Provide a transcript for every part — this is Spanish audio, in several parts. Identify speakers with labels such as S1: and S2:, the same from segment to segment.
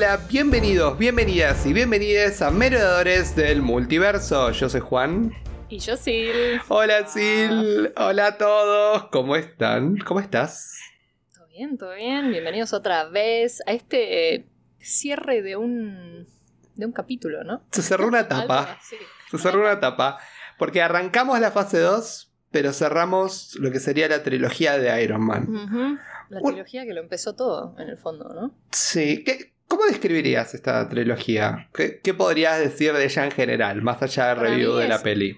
S1: Hola, bienvenidos, bienvenidas y bienvenidas a Merodeadores del Multiverso. Yo soy Juan.
S2: Y yo Sil.
S1: Hola Sil, hola a todos, ¿cómo están? ¿Cómo estás?
S2: Todo bien, todo bien. Bienvenidos otra vez a este eh, cierre de un de un capítulo, ¿no?
S1: Se cerró una etapa.
S2: Sí.
S1: Se cerró una etapa. Porque arrancamos la fase 2, pero cerramos lo que sería la trilogía de Iron Man.
S2: La trilogía que lo empezó todo, en el fondo, ¿no?
S1: Sí, ¿qué- ¿cómo describirías esta trilogía? ¿Qué, qué podrías decir de ella en general, más allá del review de la peli?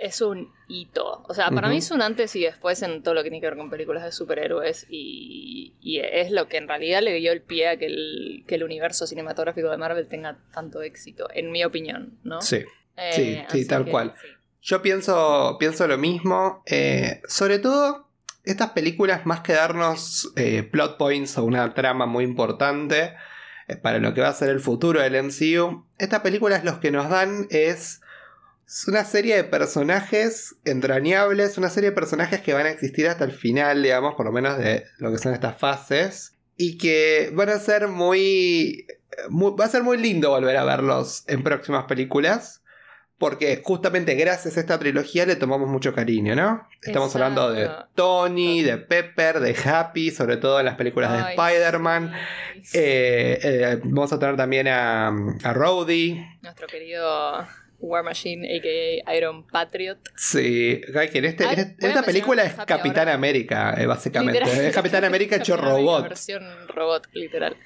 S2: Es un hito. O sea, para mí es un antes y después en todo lo que tiene que ver con películas de superhéroes y, y es lo que en realidad le dio el pie a que el, que el universo cinematográfico de Marvel tenga tanto éxito, en mi opinión, ¿no?
S1: Sí.
S2: Eh,
S1: sí, sí, tal
S2: que,
S1: cual.
S2: sí.
S1: Yo pienso, pienso lo mismo. eh, sobre todo, estas películas, más que darnos eh, plot points o una trama muy importante para lo que va a ser el futuro del MCU, estas películas los que nos dan es una serie de personajes entrañables, una serie de personajes que van a existir hasta el final, digamos, por lo menos de lo que son estas fases, y que van a ser muy... muy- va a ser muy lindo volver a verlos en próximas películas. Porque justamente gracias a esta trilogía le tomamos mucho cariño, ¿no? Estamos
S2: Exacto.
S1: hablando de Tony, de Pepper, de Happy, sobre todo en las películas de Spider-Man.
S2: sí, sí.
S1: Eh, eh, vamos a tener también a, a Rhodey.
S2: Nuestro querido War Machine, a.k.a. Iron Patriot.
S1: Sí, que en, este,
S2: Ay,
S1: en, este- esta película es Capitán
S2: ahora.
S1: América, eh, básicamente.
S2: Literal.
S1: Es Capitán América hecho robot.
S2: Versión robot, literal.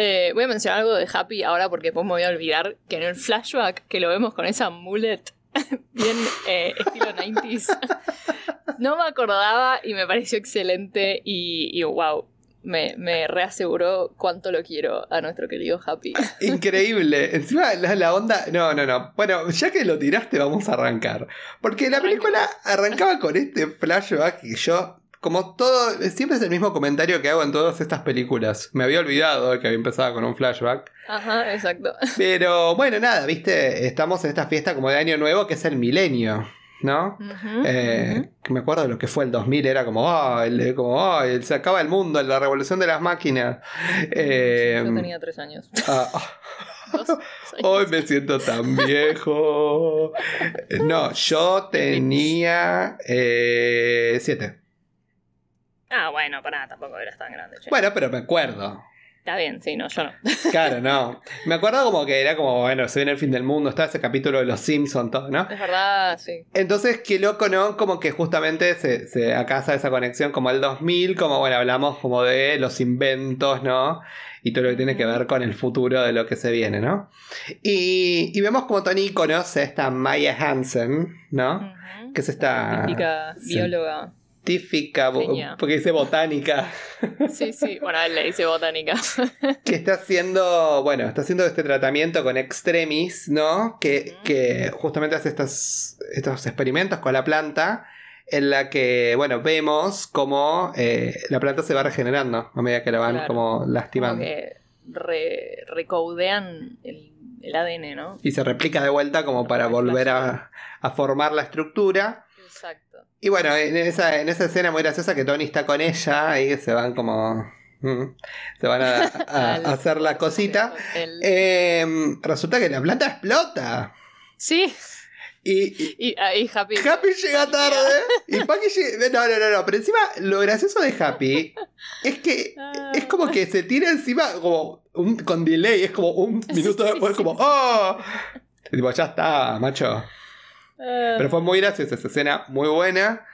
S2: Eh, voy a mencionar algo de Happy ahora porque después me voy a olvidar que en el flashback que lo vemos con esa mullet bien eh, estilo 90s, no me acordaba y me pareció excelente y, y wow, me, me reaseguró cuánto lo quiero a nuestro querido Happy.
S1: Increíble. Encima la, la onda. No, no, no. Bueno, ya que lo tiraste, vamos a arrancar. Porque la película arrancaba con este flashback y yo. Como todo, siempre es el mismo comentario que hago en todas estas películas. Me había olvidado que había empezado con un flashback.
S2: Ajá, exacto.
S1: Pero bueno, nada, viste, estamos en esta fiesta como de Año Nuevo que es el milenio, ¿no? Eh, que me acuerdo de lo que fue el 2000, era como, ah, el- como, el- se acaba el mundo, la revolución de las máquinas. Eh,
S2: Yo tenía tres años.
S1: ah,
S2: seis.
S1: hoy me siento tan viejo. No, yo tenía eh, siete.
S2: Ah, bueno, pará, tampoco eras tan grande. che.
S1: Bueno, pero me acuerdo.
S2: Está bien, sí, no, yo no.
S1: Claro, no. Me acuerdo como que era como, bueno, se viene el fin del mundo, está ese capítulo de los Simpsons, todo, ¿no?
S2: Es verdad, sí.
S1: Entonces, qué loco, ¿no? Como que justamente se, hace esa conexión como el 2000, como bueno, hablamos como de los inventos, ¿no? Y todo lo que tiene que ver con el futuro de lo que se viene, ¿no? Y, y vemos como Tony conoce a esta Maya Hansen, ¿no?
S2: Ujú.
S1: Que es esta
S2: Científica,
S1: sí. Científica, porque dice botánica,
S2: Sí, sí. Bueno, él le dice botánica.
S1: que está haciendo, bueno, está haciendo este tratamiento con extremis, ¿no? Que, que justamente hace estos, estos experimentos con la planta, en la que, bueno, vemos cómo eh, la planta se va regenerando a medida que la van
S2: Claro.
S1: como
S2: Como
S1: lastimando.
S2: que re- recoudean el, el ADN, ¿no?
S1: Y se replica de vuelta como para volver a, a formar la estructura.
S2: Exacto.
S1: Y bueno, en esa, en esa escena muy graciosa que Tony está con ella y se van como... mm, Se van a, hacer la cosita. Eh, resulta que la planta explota.
S2: Sí.
S1: Y, y
S2: Y ahí Happy.
S1: Happy llega tarde. Y Bucky llega... No, no, no, no. Pero encima, lo gracioso de Happy es que
S2: Ah.
S1: es como que se tira encima como un- con delay. Es como un minuto
S2: Sí,
S1: después,
S2: sí,
S1: como...
S2: sí.
S1: ¡Oh! Y tipo, ya está, macho. Pero fue muy graciosa esa escena, muy buena.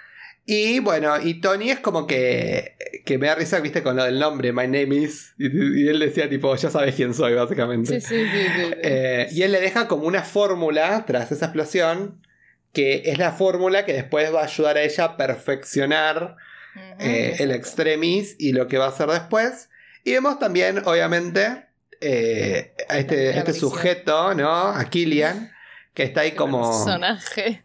S1: Y bueno, y Tony es como que, que me da risa, viste, con lo del nombre, My name is. Y, y él decía, tipo, ya sabes quién soy, básicamente.
S2: Sí, sí, sí. sí, sí.
S1: Eh, y él le deja como una fórmula tras esa explosión, que es la fórmula que después va a ayudar a ella a perfeccionar eh, el extremis y lo que va a hacer después. Y vemos también, obviamente, eh, a este, este sujeto, ¿no? A Killian, que está ahí como...
S2: Personaje.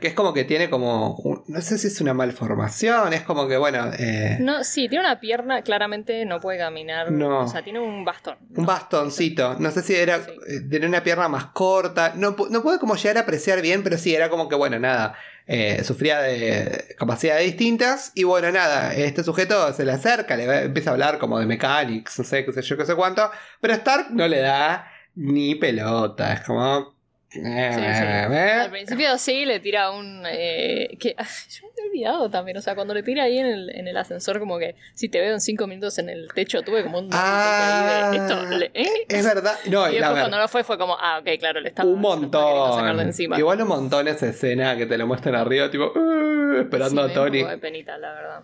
S1: Que es como que tiene como un- no sé si es una malformación, es como que, bueno... eh,
S2: No, sí, tiene una pierna, claramente no puede caminar.
S1: No.
S2: O sea, tiene un bastón.
S1: Un bastoncito, no sé si era
S2: Sí.
S1: eh, tenía una pierna más corta, no, no puedo como llegar a apreciar bien, pero sí, era como que bueno, nada, eh, sufría de capacidades distintas y bueno, nada, este sujeto se le acerca, le empieza a hablar como de mechanics, no sé, qué sé yo, qué sé cuánto, pero Stark no le da ni pelota, es como... eh,
S2: Sí, sí.
S1: eh,
S2: Al principio sí le tira un. eh, que yo me he olvidado también. O sea, cuando le tira ahí en el, en el ascensor, como que si te veo en cinco minutos en el techo, tuve como un.
S1: Ah,
S2: ahí de, esto, le- ¿eh?
S1: Es verdad, no,
S2: Y después cuando no fue, fue como, ah, ok, claro, le estaba
S1: Un
S2: sacar de
S1: montón.
S2: encima.
S1: Igual un montón esa escena que te lo muestran arriba, tipo, "Uh", esperando
S2: Sí,
S1: a
S2: me
S1: Tony.
S2: poco de penita, la verdad.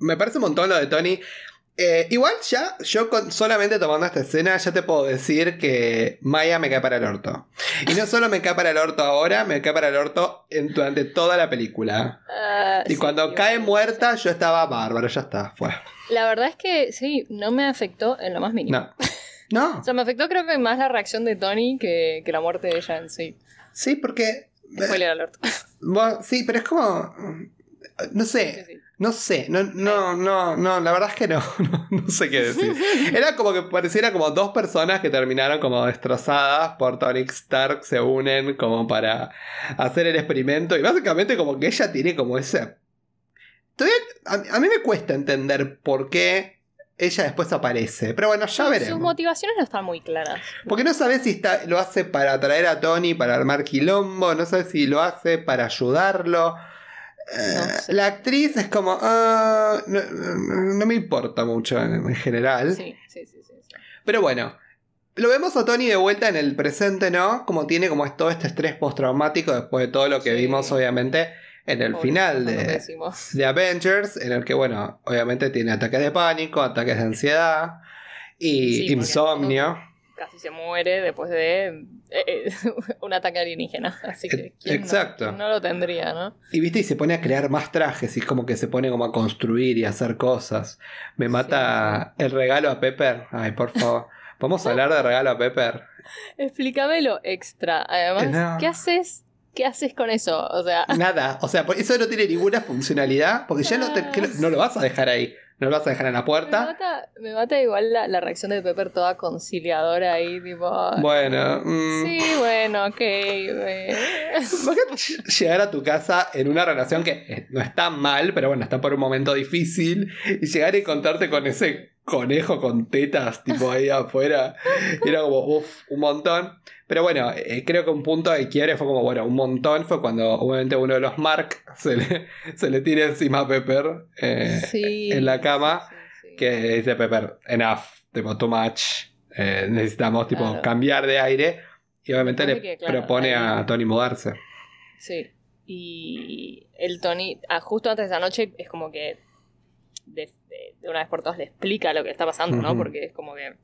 S1: Me parece un montón lo de Tony. Eh, igual ya, yo con- solamente tomando esta escena, ya te puedo decir que Maya me cae para el orto. Y no solo me cae para el orto ahora, me cae para el orto en- durante toda la película.
S2: Ah,
S1: Y
S2: sí,
S1: cuando cae muerta, yo estaba bárbaro, ya está, fue.
S2: La verdad es que sí, no me afectó en lo más mínimo.
S1: No. No,
S2: O sea, me afectó creo que más la reacción de Tony que, que la muerte de ella en sí.
S1: sí, porque.
S2: Spoiler alert.
S1: bueno, sí, pero es como. No sé.
S2: Sí, sí.
S1: No sé, no, no, no, no, la verdad es que no, no, no sé qué decir. Era como que pareciera como dos personas que terminaron como destrozadas por Tony Stark, se unen como para hacer el experimento y básicamente como que ella tiene como ese... Todavía, a, a mí me cuesta entender por qué ella después aparece, pero bueno, ya
S2: Sus
S1: veremos.
S2: motivaciones no están muy claras.
S1: Porque no sabes si está, lo hace para atraer a Tony, para armar quilombo, no sabes si lo hace para ayudarlo. Eh,
S2: No sé.
S1: La actriz es como, ah, no, no me importa mucho en, en general.
S2: Sí, sí, sí.
S1: Pero bueno, lo vemos a Tony de vuelta en el presente, ¿no? Como tiene como todo este estrés postraumático después de todo lo que
S2: Sí.
S1: vimos, obviamente, en el
S2: Pobre,
S1: final de, de Avengers, en el que, bueno, obviamente tiene ataques de pánico, ataques de ansiedad y
S2: Sí,
S1: insomnio.
S2: Casi se muere después de eh, un ataque alienígena. Así que ¿quién no-
S1: Exacto.
S2: no lo tendría, ¿no?
S1: Y viste, y se pone a crear más trajes y es como que se pone como a construir y a hacer cosas. Me mata el regalo a Pepper. Ay, por favor. ¿Podemos hablar de regalo a Pepper?
S2: Explícamelo extra. Además,
S1: No.
S2: ¿qué haces? ¿Qué haces con eso? O sea,
S1: Nada. O sea, eso no tiene ninguna funcionalidad porque ya no, te- no lo vas a dejar ahí. No lo vas a dejar en la
S2: me
S1: puerta.
S2: mata, me mata igual la, la reacción de Pepper toda conciliadora ahí, tipo.
S1: Bueno, mm,
S2: Sí, bueno, ok.
S1: llegar a tu casa en una relación que eh, no está mal, pero bueno, está por un momento difícil, y llegar y encontrarte con ese conejo con tetas, tipo ahí afuera, era como, uff, un montón. Pero bueno, eh, creo que un punto de quiebre fue como, bueno, un montón fue cuando obviamente uno de los Mark se le, se le tira encima a Pepper eh,
S2: Sí,
S1: en la cama,
S2: sí, sí, sí.
S1: que dice Pepper, enough, tipo, too much, eh, necesitamos tipo
S2: Claro.
S1: cambiar de aire. Y obviamente le
S2: Supone que, claro,
S1: propone a Tony mudarse.
S2: Sí. Y el Tony, ah, justo antes de esa noche, es como que de, de- una vez por todas le explica lo que está pasando, ¿no? Porque es como que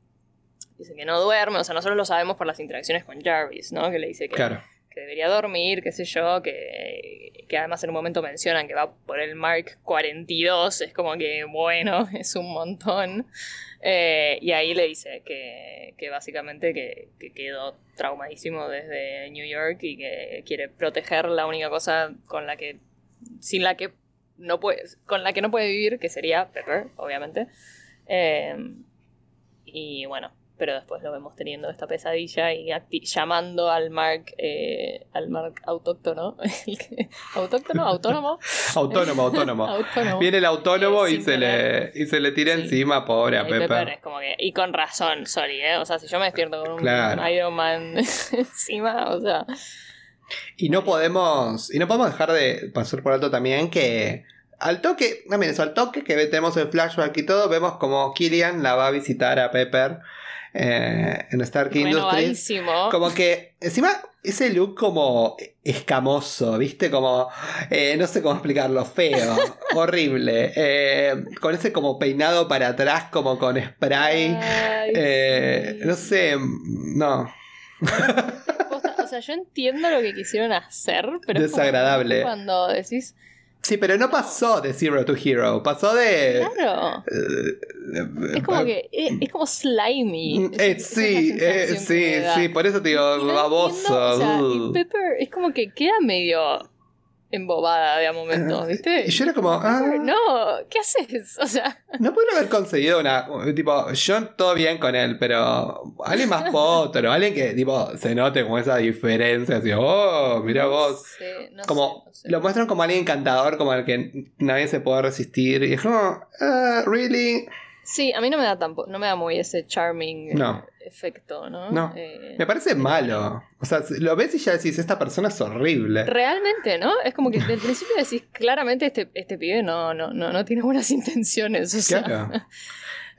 S2: dice que no duerme, o sea, nosotros lo sabemos por las interacciones con Jarvis, ¿no? Que le dice que,
S1: Claro.
S2: que debería dormir, qué sé yo, que, que además en un momento mencionan que va por el Mark 42, es como que, bueno, es un montón. Eh, y ahí le dice que, que básicamente que, que quedó traumadísimo desde New York y que quiere proteger la única cosa con la que, sin la que no puede, con la que no puede vivir, que sería Pepper, obviamente. Eh, y bueno, pero después lo vemos teniendo esta pesadilla y llamando al Mark, eh, al Mark autóctono, autóctono, autónomo,
S1: Autónomo, autónomo.
S2: autónomo.
S1: Viene el autónomo
S2: Eh,
S1: y
S2: sin
S1: se, le, y se le tira
S2: Sí.
S1: encima, pobre a
S2: Pepper
S1: Pepper.
S2: es como que, y con razón, sorry, ¿eh? O sea, si yo me despierto con un
S1: Claro.
S2: Iron Man encima, o sea,
S1: Y no podemos. Y no podemos dejar de pasar por alto también que. Al toque, también eso, al toque que tenemos el flashback y todo, vemos como Killian la va a visitar a Pepper eh, en Stark Industries. Como que, encima, ese look como escamoso, ¿viste? Como, eh, no sé cómo explicarlo, feo, horrible. eh, con ese como peinado para atrás, como con spray.
S2: Ay,
S1: eh,
S2: sí.
S1: no sé, no.
S2: Sea, yo entiendo lo que quisieron hacer, pero es como
S1: Desagradable.
S2: cuando decís,
S1: Sí, pero no pasó de Zero to Hero, pasó de...
S2: claro,
S1: eh,
S2: es como que, es, es como slimy.
S1: Eh,
S2: esa
S1: sí,
S2: es
S1: eh, sí, sí, por eso te digo,
S2: Y no
S1: baboso.
S2: entiendo, o sea, y. Pepper es como que queda medio embobada de a momentos, ¿viste?
S1: Y yo era como, ah,
S2: No, ¿qué haces? O sea,
S1: no pudieron haber conseguido una. Tipo, yo todo bien con él, pero alguien más potro, alguien que, tipo, se note como esa diferencia, así, oh, mira vos.
S2: no
S1: como
S2: sé, no sé.
S1: lo muestran como alguien encantador, como al que nadie se puede resistir. Y es como, ah, really.
S2: Sí, a mí no me da tampoco, no me da muy ese charming eh,
S1: No.
S2: Efecto, ¿no?
S1: No.
S2: Eh,
S1: Me parece malo. O sea, lo ves y ya decís, esta persona es horrible.
S2: Realmente, ¿no? Es como que desde el principio decís, claramente este, este pibe no, no, no, no tiene buenas intenciones. O sea,
S1: Claro.
S2: eh,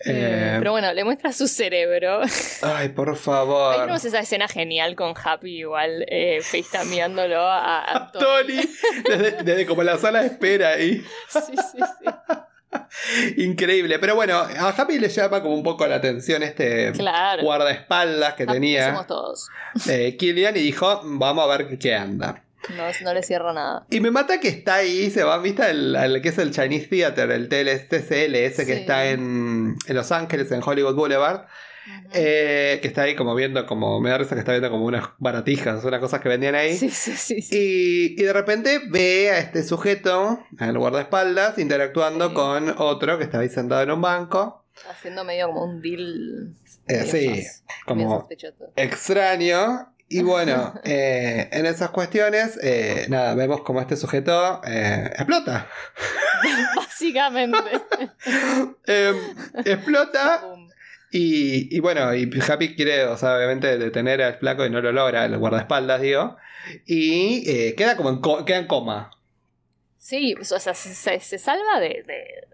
S1: Eh,
S2: pero bueno, le muestra su cerebro.
S1: Ay, por
S2: Ahí
S1: favor.
S2: tenemos esa escena genial con Happy igual eh, facetameándolo a, a
S1: A
S2: Tony.
S1: Tony, desde, desde como la sala de espera ahí.
S2: Sí, sí, sí.
S1: Increíble. Pero bueno, a Happy le llama como un poco la atención este
S2: Claro.
S1: guardaespaldas que
S2: Happy
S1: tenía
S2: Somos todos.
S1: eh, Killian y dijo, vamos a ver qué anda.
S2: No, no le cierro nada.
S1: Y me mata que está ahí, se va, ¿viste? El, el que es el Chinese Theater, el TCL, ese que
S2: Sí.
S1: está en, en Los Ángeles, en Hollywood Boulevard. Eh, que está ahí como viendo, como me da risa que está viendo como unas baratijas, unas cosas que vendían ahí.
S2: Sí, sí, sí. sí.
S1: Y, y de repente ve a este sujeto, al guardaespaldas, interactuando
S2: Sí.
S1: con otro que está ahí sentado en un banco.
S2: Haciendo medio como un deal.
S1: Eh, sí, como extraño. Y bueno, eh, en esas cuestiones, eh, nada, vemos como este sujeto eh, explota.
S2: Básicamente.
S1: Eh, explota. Y, y bueno, y Happy quiere, o sea, obviamente detener al flaco y no lo logra, el guardaespaldas, digo. Y eh, queda como en, co- queda en coma.
S2: Sí, o sea, se, se- se salva de, de,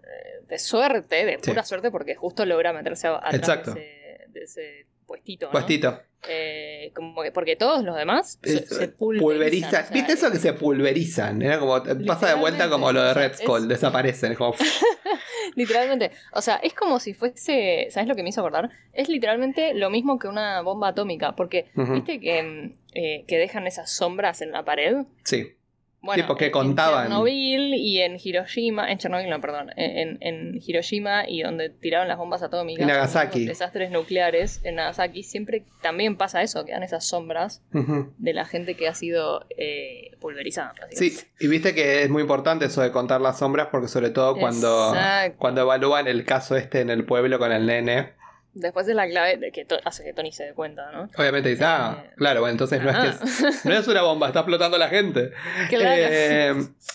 S2: de suerte, de
S1: Sí.
S2: pura suerte, porque justo logra meterse a- atrás
S1: Exacto.
S2: de ese, de ese puestito. ¿no?
S1: Puestito.
S2: Eh, como que porque todos los demás se, se pulverizan.
S1: Pulverizan.
S2: o sea,
S1: ¿Viste eso que se pulverizan? Era como, pasa de vuelta como lo de Red Skull,
S2: es-
S1: desaparecen. es como,
S2: Literalmente. O sea, es como si fuese. ¿Sabes lo que me hizo acordar? Es literalmente lo mismo que una bomba atómica. Porque. ¿viste que, mm, eh, que dejan esas sombras en la pared?
S1: sí.
S2: Bueno,
S1: Sí, porque
S2: en-
S1: contaban.
S2: En Chernobyl y en Hiroshima. En Chernobyl, no, perdón. En, en Hiroshima y donde tiraron las bombas atómicas.
S1: Y Nagasaki.
S2: Desastres nucleares. En Nagasaki siempre también pasa eso. Quedan esas sombras de la gente que ha sido eh, pulverizada.
S1: Sí, y viste que es muy importante eso de contar las sombras porque sobre todo cuando,
S2: Exacto.
S1: cuando evalúan el caso este en el pueblo con el nene,
S2: Después es la clave de que hace que Tony se dé cuenta, ¿no?
S1: obviamente dice, ah,
S2: Eh,
S1: claro, bueno, entonces no es, que
S2: ah.
S1: es, no es una bomba, está explotando la gente.
S2: Claro.
S1: Eh,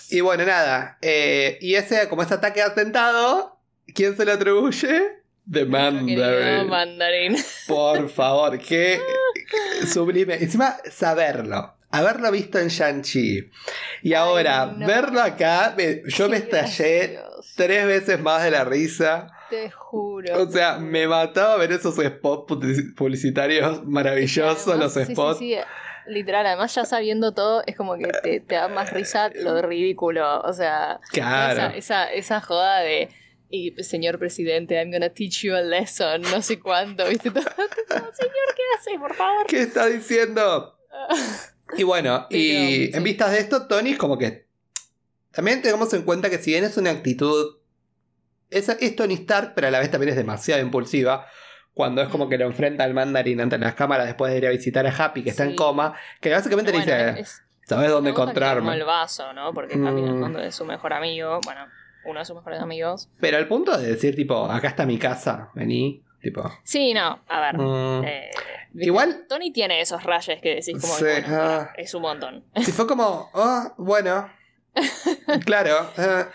S1: y bueno, nada, eh, y ese, como ese ataque de atentado, ¿quién se le atribuye?
S2: Querido
S1: Mandarin.
S2: Mandarin.
S1: Por favor, qué sublime. Encima, saberlo. Haberlo visto en Shang-Chi. Y ahora,
S2: no.
S1: verlo acá, me- yo me estallé
S2: gracioso.
S1: tres veces más de la risa.
S2: Te juro.
S1: O sea, me mataba ver esos spots publici- publicitarios maravillosos,
S2: Además,
S1: los
S2: sí, sí,
S1: spots.
S2: sí, Literal, además ya sabiendo todo, es como que te, te da más risa lo ridículo. O sea,
S1: Claro.
S2: esa, esa, esa joda de. Y señor presidente, I'm gonna teach you a lesson, no sé cuánto, ¿viste? Todo, todo, señor, ¿qué hace, por favor?
S1: ¿Qué está diciendo? Y bueno, y en vistas de esto, Tony es como que. También tengamos en cuenta que si bien es una actitud. Es, es Tony Stark, pero a la vez también es demasiado impulsiva. Cuando es como que lo enfrenta al mandarín ante las cámaras después de ir a visitar a Happy, que está en coma. Que básicamente le
S2: Bueno,
S1: dice:
S2: es-
S1: ¿Sabes dónde encontrarme?
S2: el vaso, ¿no? Porque Happy en el
S1: Mm.
S2: fondo es su mejor amigo. Bueno, uno de sus mejores amigos.
S1: Pero al punto de decir, tipo, acá está mi casa, vení. Tipo.
S2: Sí, no, a ver.
S1: mm.
S2: eh.
S1: Igual,
S2: Tony tiene esos rayos que decís como
S1: Sí,
S2: bueno,
S1: ah.
S2: es un montón.
S1: si fue como, oh, bueno. Claro,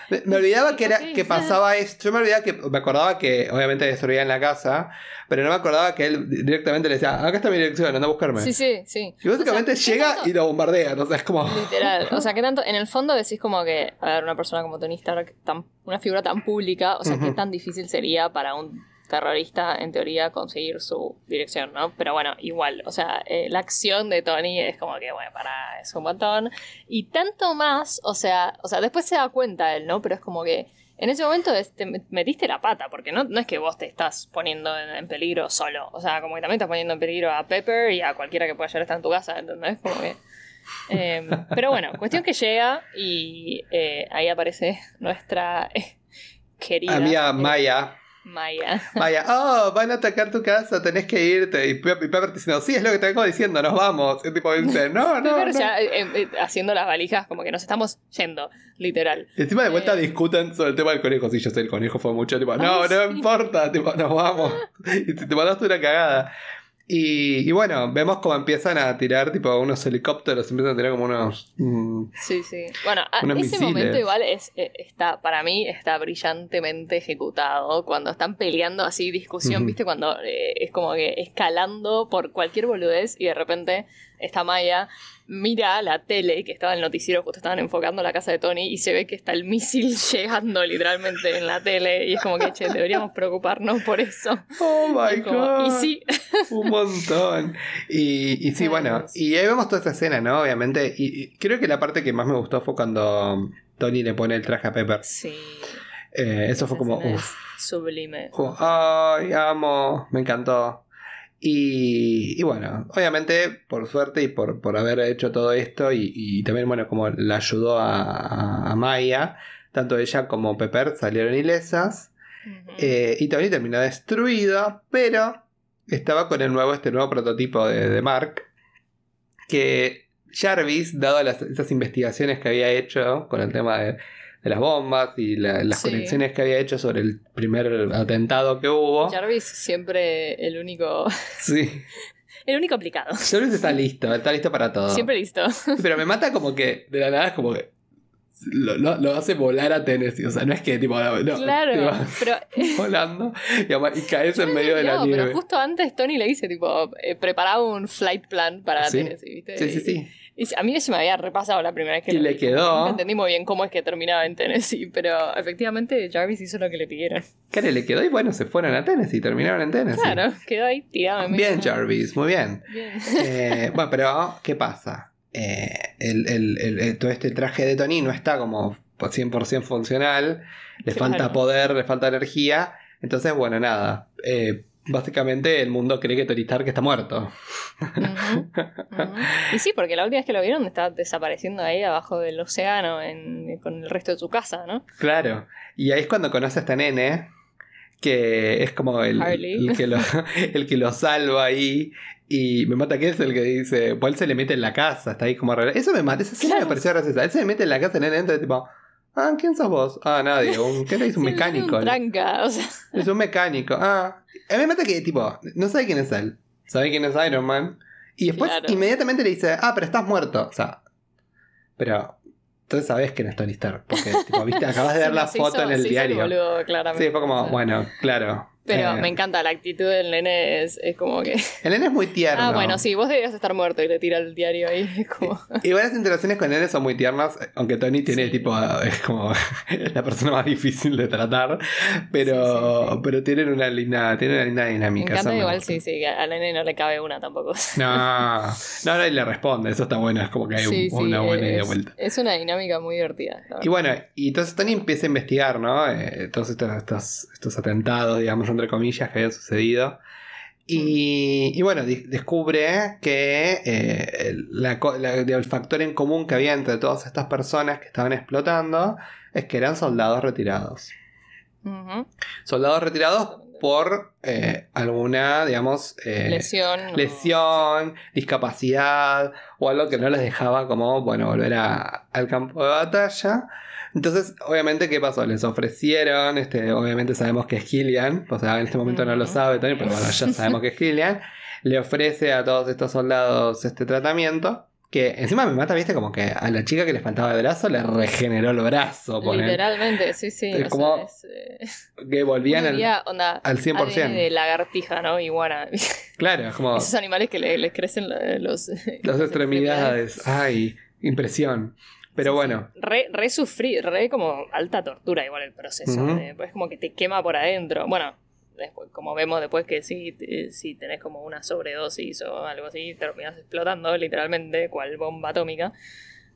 S1: me, me olvidaba que era que pasaba esto. Yo me olvidaba que me acordaba que obviamente destruía en la casa, pero no me acordaba que él directamente le decía, acá está mi dirección, anda a buscarme.
S2: Sí, sí, sí.
S1: Y básicamente
S2: O sea, ¿qué
S1: llega
S2: tanto?
S1: y lo bombardea, o sea, es como
S2: Literal. O sea, que tanto, en el fondo decís como que, a ver, una persona como Tony Stark, tan- una figura tan pública, o sea, qué tan difícil sería para un terrorista, en teoría, conseguir su dirección, ¿no? Pero bueno, igual, o sea, eh, la acción de Tony es como que, bueno, para, es un montón. Y tanto más, o sea, o sea, después se da cuenta él, ¿no? Pero es como que en ese momento te met- metiste la pata, porque no, no es que vos te estás poniendo en, en peligro solo, o sea, como que también estás poniendo en peligro a Pepper y a cualquiera que pueda llegar a estar en tu casa, ¿entendés? Como que... Eh, pero bueno, cuestión que llega y eh, ahí aparece nuestra querida
S1: amiga
S2: eh,
S1: Maya.
S2: Maya.
S1: Oh, van a atacar tu casa, tenés que irte. Y Pe- y Pepper diciendo, sí, es lo que te vengo diciendo, nos vamos. Y tipo dice, no, no.
S2: Pepper
S1: no.
S2: ya eh, eh, haciendo las valijas, como que nos estamos yendo, literal.
S1: Y encima de vuelta
S2: Eh.
S1: discuten sobre el tema del conejo. Sí, yo sé, el conejo fue mucho. Tipo, no,
S2: Ay,
S1: no
S2: sí.
S1: importa, tipo, nos vamos. Y te, te mandaste una cagada. Y, y bueno, vemos cómo empiezan a tirar tipo unos helicópteros, empiezan a tirar como unos. mm,
S2: Sí, sí. Bueno, a-
S1: Unos
S2: ese
S1: misiles.
S2: momento igual es, eh, está, para mí está brillantemente ejecutado. Cuando están peleando así, discusión, viste, cuando eh, es como que escalando por cualquier boludez y de repente esta Maya mira la tele, que estaba en el noticiero, justo estaban enfocando la casa de Tony, y se ve que está el misil llegando literalmente en la tele. Y es como que, che, deberíamos preocuparnos por eso.
S1: Oh my
S2: como,
S1: god.
S2: y sí,
S1: Un montón. Y, y sí,
S2: Ay,
S1: bueno,
S2: Dios.
S1: y ahí vemos toda esa escena, ¿no? Obviamente. Y, y creo que la parte que más me gustó fue cuando Tony le pone el traje a Pepper.
S2: sí.
S1: Eh, eso fue como, uff.
S2: Sublime.
S1: Como, ay, amo, me encantó. Y, y bueno, obviamente, por suerte y por, por haber hecho todo esto, y, y también, bueno, como la ayudó a, a- a Maya, tanto ella como Pepper salieron ilesas. Eh, y Tony terminó destruido, pero estaba con el nuevo, este nuevo prototipo de, de Mark, que Jarvis, dado las, esas investigaciones que había hecho con el tema de, de las bombas y la- las
S2: Sí.
S1: conexiones que había hecho sobre el primer atentado que hubo,
S2: Jarvis siempre el único,
S1: sí,
S2: el único aplicado.
S1: Jarvis está listo, está listo para todo.
S2: Siempre listo.
S1: Pero me mata como que de la nada es como que lo, lo- lo hace volar a Tennessee, o sea, no es que tipo, no, no,
S2: claro, pero
S1: volando y, y caes en medio de la
S2: no,
S1: nieve.
S2: pero justo antes Tony le dice tipo eh, preparaba un flight plan para
S1: Sí.
S2: Tennessee, ¿viste?
S1: Sí, sí, sí.
S2: Y a mí se me había repasado la primera vez que
S1: Y le
S2: vi.
S1: quedó.
S2: Nunca entendí muy bien cómo es que terminaba en Tennessee, pero efectivamente Jarvis hizo lo que le pidieron.
S1: Care le quedó y bueno, se fueron a Tennessee, terminaron en Tennessee.
S2: Claro, quedó ahí tirado
S1: Bien. Jarvis, muy bien.
S2: Bien.
S1: Eh, bueno, pero ¿qué pasa? Eh, el, el- el- el- todo este traje de Tony no está como 100% funcional, le
S2: Claro.
S1: falta poder, le falta energía. Entonces, bueno, nada. eh, básicamente el mundo cree que Tony Stark está muerto.
S2: Y sí, porque la última vez que lo vieron estaba desapareciendo ahí abajo del océano en- con el resto de su casa, ¿no?
S1: Claro. Y ahí es cuando conoce a este nene. Que es como el, el que, lo, el que lo salva ahí. Y me mata que es el que dice. Pues él se le mete en la casa. Está ahí como raro. Eso me mata. Esa escena
S2: Claro.
S1: me pareció graciosa. Él se le mete en la casa. El nene entra tipo. Ah, ¿quién sos vos? Ah, nadie. Un, ¿Qué dice? Un
S2: Sí,
S1: mecánico.
S2: Un tranca, o sea.
S1: Es un mecánico. Ah. A mí me mata que, tipo, no sabe quién es él. Sabe quién es Iron Man. Y después
S2: Claro.
S1: inmediatamente le dice, ah, pero estás muerto. O sea. Pero. Entonces sabes quién es Tony Stark. Porque, tipo, viste, acabas de ver
S2: Sí,
S1: la foto
S2: hizo-
S1: en el diario.
S2: boludo, claramente.
S1: Sí, fue como, bueno, claro.
S2: Pero
S1: Eh,
S2: me encanta la actitud del nene, es, es como que.
S1: El nene es muy tierno.
S2: Ah, bueno, sí, vos deberías estar muerto y le tira el diario ahí. Es como.
S1: Igual las interacciones con el nene son muy tiernas, aunque Tony tiene
S2: Sí.
S1: tipo, es como la persona más difícil de tratar, pero,
S2: Sí, sí, sí.
S1: pero tienen una linda, tienen una linda
S2: Me
S1: dinámica. eso
S2: encanta
S1: me
S2: igual,
S1: gusta.
S2: sí, sí, que al nene no le cabe una tampoco.
S1: No, no, no, y le responde, eso está bueno, es como que hay un- una buena
S2: es,
S1: vuelta.
S2: es una dinámica muy divertida.
S1: Y bueno, y entonces Tony empieza a investigar, ¿no? Eh, todos estos, estos, estos atentados, digamos, entre comillas, que habían sucedido. Y, y bueno, descubre que eh, el, la co- la- el factor en común que había entre todas estas personas que estaban explotando es que eran soldados retirados. Soldados retirados por eh, alguna, digamos, eh,
S2: Lesión.
S1: lesión, discapacidad o algo que no les dejaba como, bueno, volver a- al campo de batalla. Entonces, obviamente, ¿qué pasó? Les ofrecieron, este, obviamente sabemos que es Killian, o sea, en este momento no lo sabe Tony, pero bueno, ya sabemos que es Killian. Le ofrece a todos estos soldados este tratamiento. Que encima me mata, viste, como que a la chica que le faltaba el brazo le regeneró el brazo. ponen.
S2: Literalmente, sí, sí.
S1: Es
S2: o
S1: como-
S2: sea, es, eh,
S1: Que volvían
S2: una
S1: al,
S2: onda,
S1: al 100%.
S2: ADN de lagartija, ¿no? Iguana.
S1: Claro, es como
S2: Esos animales que le- les crecen los...
S1: las extremidades. Ay, impresión. Pero
S2: Sí,
S1: bueno,
S2: sí. Re, re sufrir, re como alta tortura igual el proceso.
S1: Ujú.
S2: de- pues como que te quema por adentro. Bueno, después, como vemos después que sí, si tenés como una sobredosis o algo así, terminas explotando literalmente, cual bomba atómica.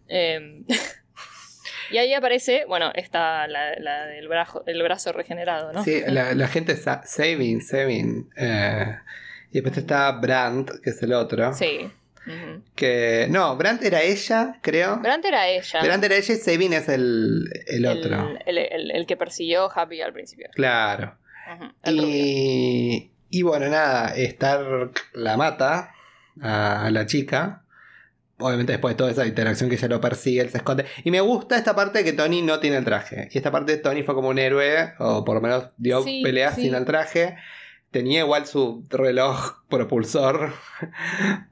S2: Eh, y ahí aparece, bueno, está la, la del brazo, el brazo regenerado, ¿no?
S1: Sí, la, la gente sa- Saving, Saving. eh, y después está Brandt, que es el otro.
S2: Sí.
S1: Que. No, Brandt era ella, creo.
S2: Brandt era ella.
S1: Brandt era ella y Saving es el, el otro.
S2: El, el- el- que persiguió Happy al principio.
S1: Claro.
S2: El.
S1: Y, y bueno, nada, Stark la mata a la chica. Obviamente después de toda esa interacción que ella lo persigue, él se esconde. Y me gusta esta parte de que Tony no tiene el traje. Y esta parte de Tony fue como un héroe, o por lo menos dio
S2: Sí,
S1: peleas
S2: sí.
S1: sin el traje. Tenía igual su reloj propulsor.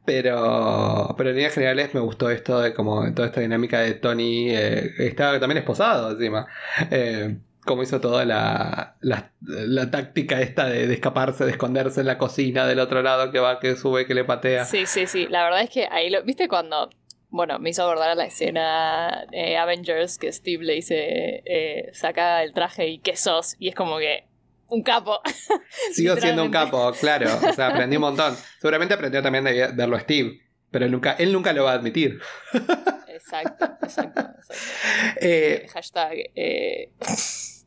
S1: Pero, pero en líneas generales me gustó esto de como toda esta dinámica de Tony. eh, estaba también esposado encima. Eh, como hizo toda la, la, táctica esta de, escaparse, de esconderse en la cocina del otro lado que va, que sube, que le patea.
S2: Sí, sí, sí. La verdad es que ahí lo. ¿Viste cuando.? Bueno, me hizo acordar a la escena de Avengers que Steve le dice. eh, saca el traje y ¿qué sos? Y es como que. Un capo.
S1: Sigo siendo un capo, claro. O sea, aprendí un montón. Seguramente aprendió también de verlo a Steve. Pero él nunca, él nunca lo va a admitir.
S2: exacto, exacto, exacto.
S1: Eh,
S2: Eh, hashtag. Eh,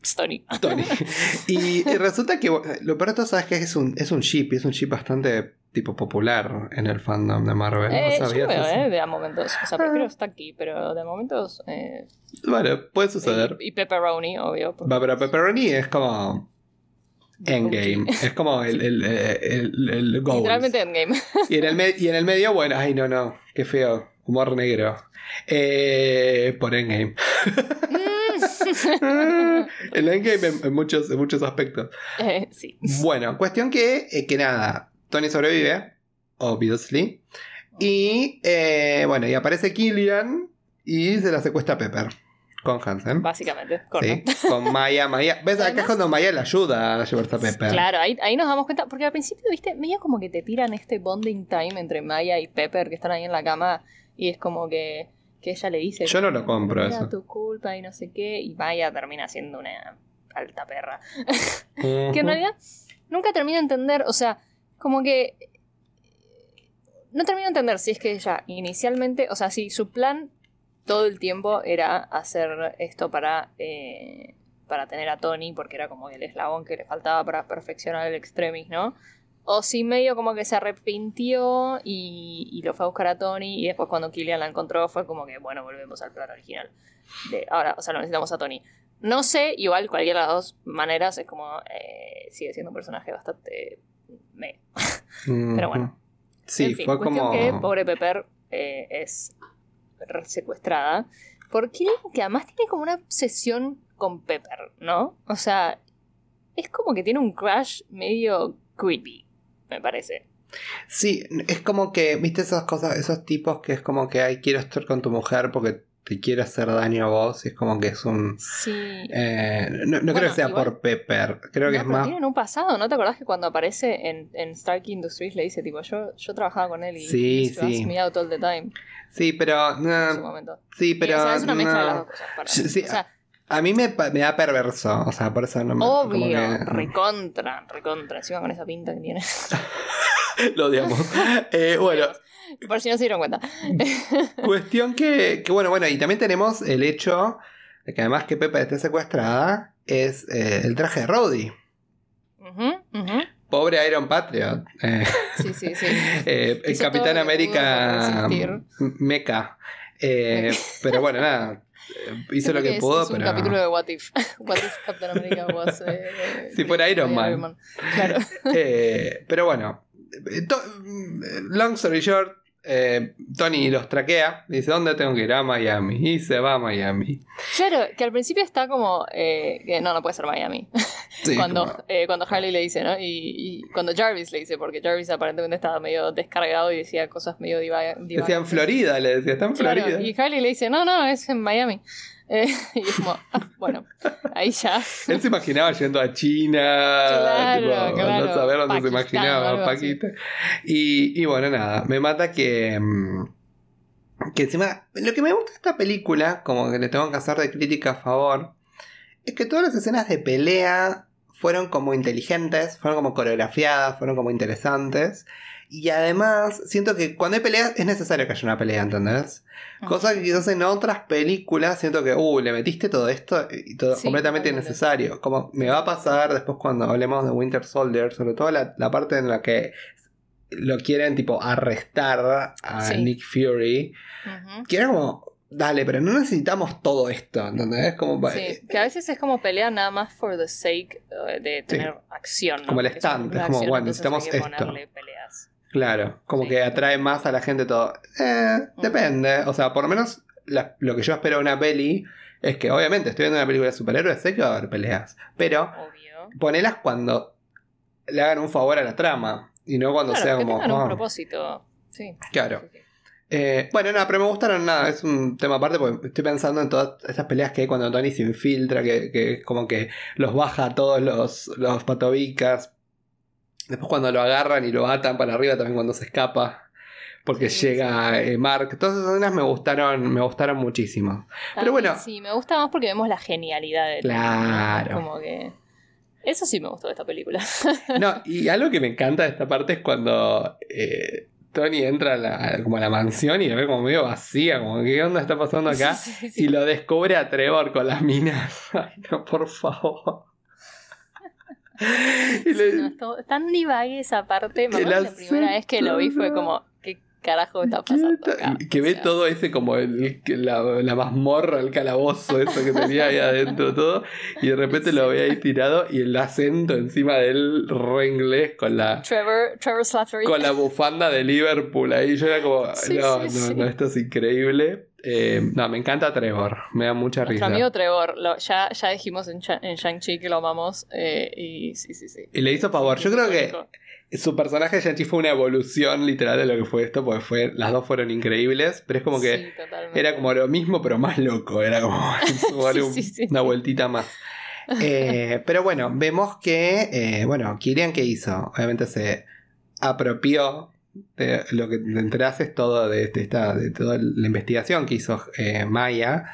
S2: Stony.
S1: Tony. Y, y resulta que lo peor de todo, ¿sabes que Es un, es un chip, y es un chip bastante tipo popular en el fandom de Marvel. ¿No
S2: Eh, yo
S1: sabías
S2: veo,
S1: eso?
S2: eh, de a momentos. O sea, prefiero estar aquí, pero de a momentos. Eh,
S1: Bueno, puede suceder.
S2: y, y pepperoni, obvio. porque-
S1: pero Pepperoni es como Endgame. Es como el, el, el, el, goals.
S2: Literalmente Endgame.
S1: Y en, el y en el medio, bueno, ay, no, no, qué feo. Humor negro. Eh, por Endgame. el Endgame en, en muchos, en muchos aspectos.
S2: Eh, sí.
S1: Bueno, cuestión que, eh, que nada, Tony sobrevive, obviously. Y eh, bueno, y aparece Killian y se la secuestra a Pepper con Hansen.
S2: Básicamente,
S1: Sí,
S2: correcto.
S1: con Maya, Maya. ¿Ves? Acá es cuando Maya le ayuda a llevarse a Pepper.
S2: Claro, ahí, ahí nos damos cuenta, porque al principio, viste, medio como que te tiran este bonding time entre Maya y Pepper que están ahí en la cama y es como que, que ella le dice...
S1: Yo no lo compro
S2: "Era
S1: eso".
S2: tu culpa y no sé qué, y Maya termina siendo una alta perra. Que en realidad nunca termino de entender, o sea, como que... No termino de entender si es que ella inicialmente, o sea, si su plan todo el tiempo era hacer esto para, eh, para tener a Tony, porque era como el eslabón que le faltaba para perfeccionar el extremis, ¿no? O si medio como que se arrepintió y, y lo fue a buscar a Tony y después cuando Killian la encontró fue como que, bueno, volvemos al plan original. De, ahora, o sea, lo necesitamos a Tony. No sé, igual cualquiera de las dos maneras es como, eh, sigue siendo un personaje bastante... Me. Pero bueno.
S1: Sí,
S2: En fin,
S1: fue
S2: cuestión
S1: como.
S2: que pobre Pepper eh, es secuestrada por Killian, que además tiene como una obsesión con Pepper, ¿no? O sea, es como que tiene un crush medio creepy, me parece.
S1: Sí, es como que, viste esas cosas, esos tipos que es como que, ay, quiero estar con tu mujer porque te quiere hacer daño a vos. Y es como que es un.
S2: Sí.
S1: eh, no no
S2: Bueno,
S1: creo que sea
S2: igual-
S1: por Pepper. Creo que es
S2: pero
S1: más.
S2: tienen un pasado, ¿no te acordás que cuando aparece en, en Stark Industries le dice, tipo, yo, yo trabajaba con él y
S1: Sí, sí.
S2: me out all the time
S1: Sí, pero.
S2: en
S1: no,
S2: su momento.
S1: sí,
S2: Y,
S1: pero.
S2: o sea, es una mezcla de las dos cosas. para
S1: Sí,
S2: O sea,
S1: A mí me, me da perverso. O sea, por eso no me.
S2: obvio,
S1: que-
S2: recontra, recontra, encima con esa pinta que tiene.
S1: Lo odiamos. Eh, bueno,
S2: Por si no se dieron cuenta.
S1: Cuestión que, que, bueno, bueno, y también tenemos el hecho de que además que Pepper esté secuestrada, es eh, el traje de
S2: ujú.
S1: Pobre Iron Patriot. Eh,
S2: Sí, sí, sí.
S1: eh, el Capitán América
S2: pudo para resistir.
S1: m- Mecha. Eh, pero bueno, nada. Hizo lo que
S2: es-
S1: pudo,
S2: es un
S1: pero.
S2: capítulo de What If. What If Captain America was. eh,
S1: Si fuera Iron Man.
S2: Claro.
S1: Eh, pero bueno. Eh, to- long story short. eh, Tony los traquea. Dice: ¿Dónde tengo que ir? A Miami. Y se va a Miami.
S2: Claro, que al principio está como. eh, que no, no puede ser Miami.
S1: Sí,
S2: cuando,
S1: como-
S2: eh, cuando Harley le dice, ¿no? Y, y cuando Jarvis le dice, porque Jarvis aparentemente estaba medio descargado y decía cosas medio diva. diva-
S1: Decía en Florida, le decía, está en
S2: Claro,
S1: Florida.
S2: y Harley le dice, no, no, es en Miami. Eh, y es como, ah, bueno, ahí ya.
S1: Él se imaginaba yendo a China,
S2: Claro,
S1: tipo,
S2: claro.
S1: no saber dónde se imaginaba. Paquita. Y, y bueno, nada, me mata que. mm, Que encima, lo que me gusta de esta película, como que le tengo que hacer de crítica a favor, es que todas las escenas de pelea fueron como inteligentes, fueron como coreografiadas, fueron como interesantes. Y además, siento que cuando hay peleas es necesario que haya una pelea, ¿entendés? Cosa que quizás en otras películas siento que, uh, le metiste todo esto y todo
S2: Sí,
S1: completamente innecesario. Como me va a pasar después cuando hablemos de Winter Soldier, sobre todo la, la parte en la que lo quieren tipo arrestar a
S2: Sí.
S1: Nick Fury,
S2: Ujú.
S1: que era como, dale, pero no necesitamos todo esto, ¿entendés? Como,
S2: sí, que a veces es como pelear nada más for the sake eh, de tener acción. ¿no?
S1: Como el stand, es como, bueno, necesitamos esto. Claro, como que atrae más a la gente todo. Eh, depende, o sea, por lo menos lo que yo espero de una peli es que obviamente estoy viendo una película de superhéroes, sé que va a haber peleas, pero
S2: Obvio.
S1: ponelas cuando le hagan un favor a la trama y no cuando sea
S2: que
S1: como...
S2: tengan un
S1: "Oh".
S2: propósito. Sí.
S1: Claro.
S2: Sí, sí.
S1: Eh, bueno, no, pero me gustaron nada, es un tema aparte porque estoy pensando en todas estas peleas que hay cuando Tony se infiltra, que, que como que los baja a todos los, los patobicas. Después cuando lo agarran y lo atan para arriba también cuando se escapa. Porque
S2: Sí,
S1: llega eh, Mark. Todas esas escenas me gustaron, me gustaron muchísimo. Pero bueno.
S2: Sí, me gusta más porque vemos la genialidad de
S1: Claro.
S2: Como que. Eso sí me gustó de esta película.
S1: No, y algo que me encanta de esta parte es cuando eh, Tony entra a la, como a la mansión y la ve como medio vacía, como qué onda está pasando acá. Y lo descubre a Trevor con las minas. Ay, no, por favor. Y le-
S2: No, es todo- tan divague esa parte. Me que la primera vez que lo vi fue como, ¿qué carajo está
S1: ¿Qué
S2: pasando acá?
S1: que
S2: O
S1: ve
S2: sea,
S1: todo ese como el, la, la mazmorra, el calabozo, eso que tenía ahí adentro todo, y de repente lo ve ahí tirado y el acento encima del re inglés con la,
S2: Trevor, Trevor Slattery.
S1: con la bufanda de Liverpool ahí. Yo era como,
S2: Sí,
S1: no,
S2: sí,
S1: no,
S2: sí.
S1: no, esto es increíble. Eh, no, me encanta Trevor, me da mucha
S2: Nuestro
S1: risa.
S2: amigo Trevor, lo- ya, ya dijimos en, en Shang-Chi que lo amamos. eh, y sí, sí, sí.
S1: Y le hizo favor. Yo creo que su personaje de Shang-Chi fue una evolución literal de lo que fue esto, porque fue, las dos fueron increíbles, pero es como que
S2: Sí,
S1: era como lo mismo, pero más loco. Era como
S2: Sí, sí,
S1: una vueltita más. Eh, pero bueno, vemos que, eh, bueno, Kirian, ¿qué hizo? Obviamente se apropió de lo que te enterás es todo de, de esta, de toda la investigación que hizo eh, Maya.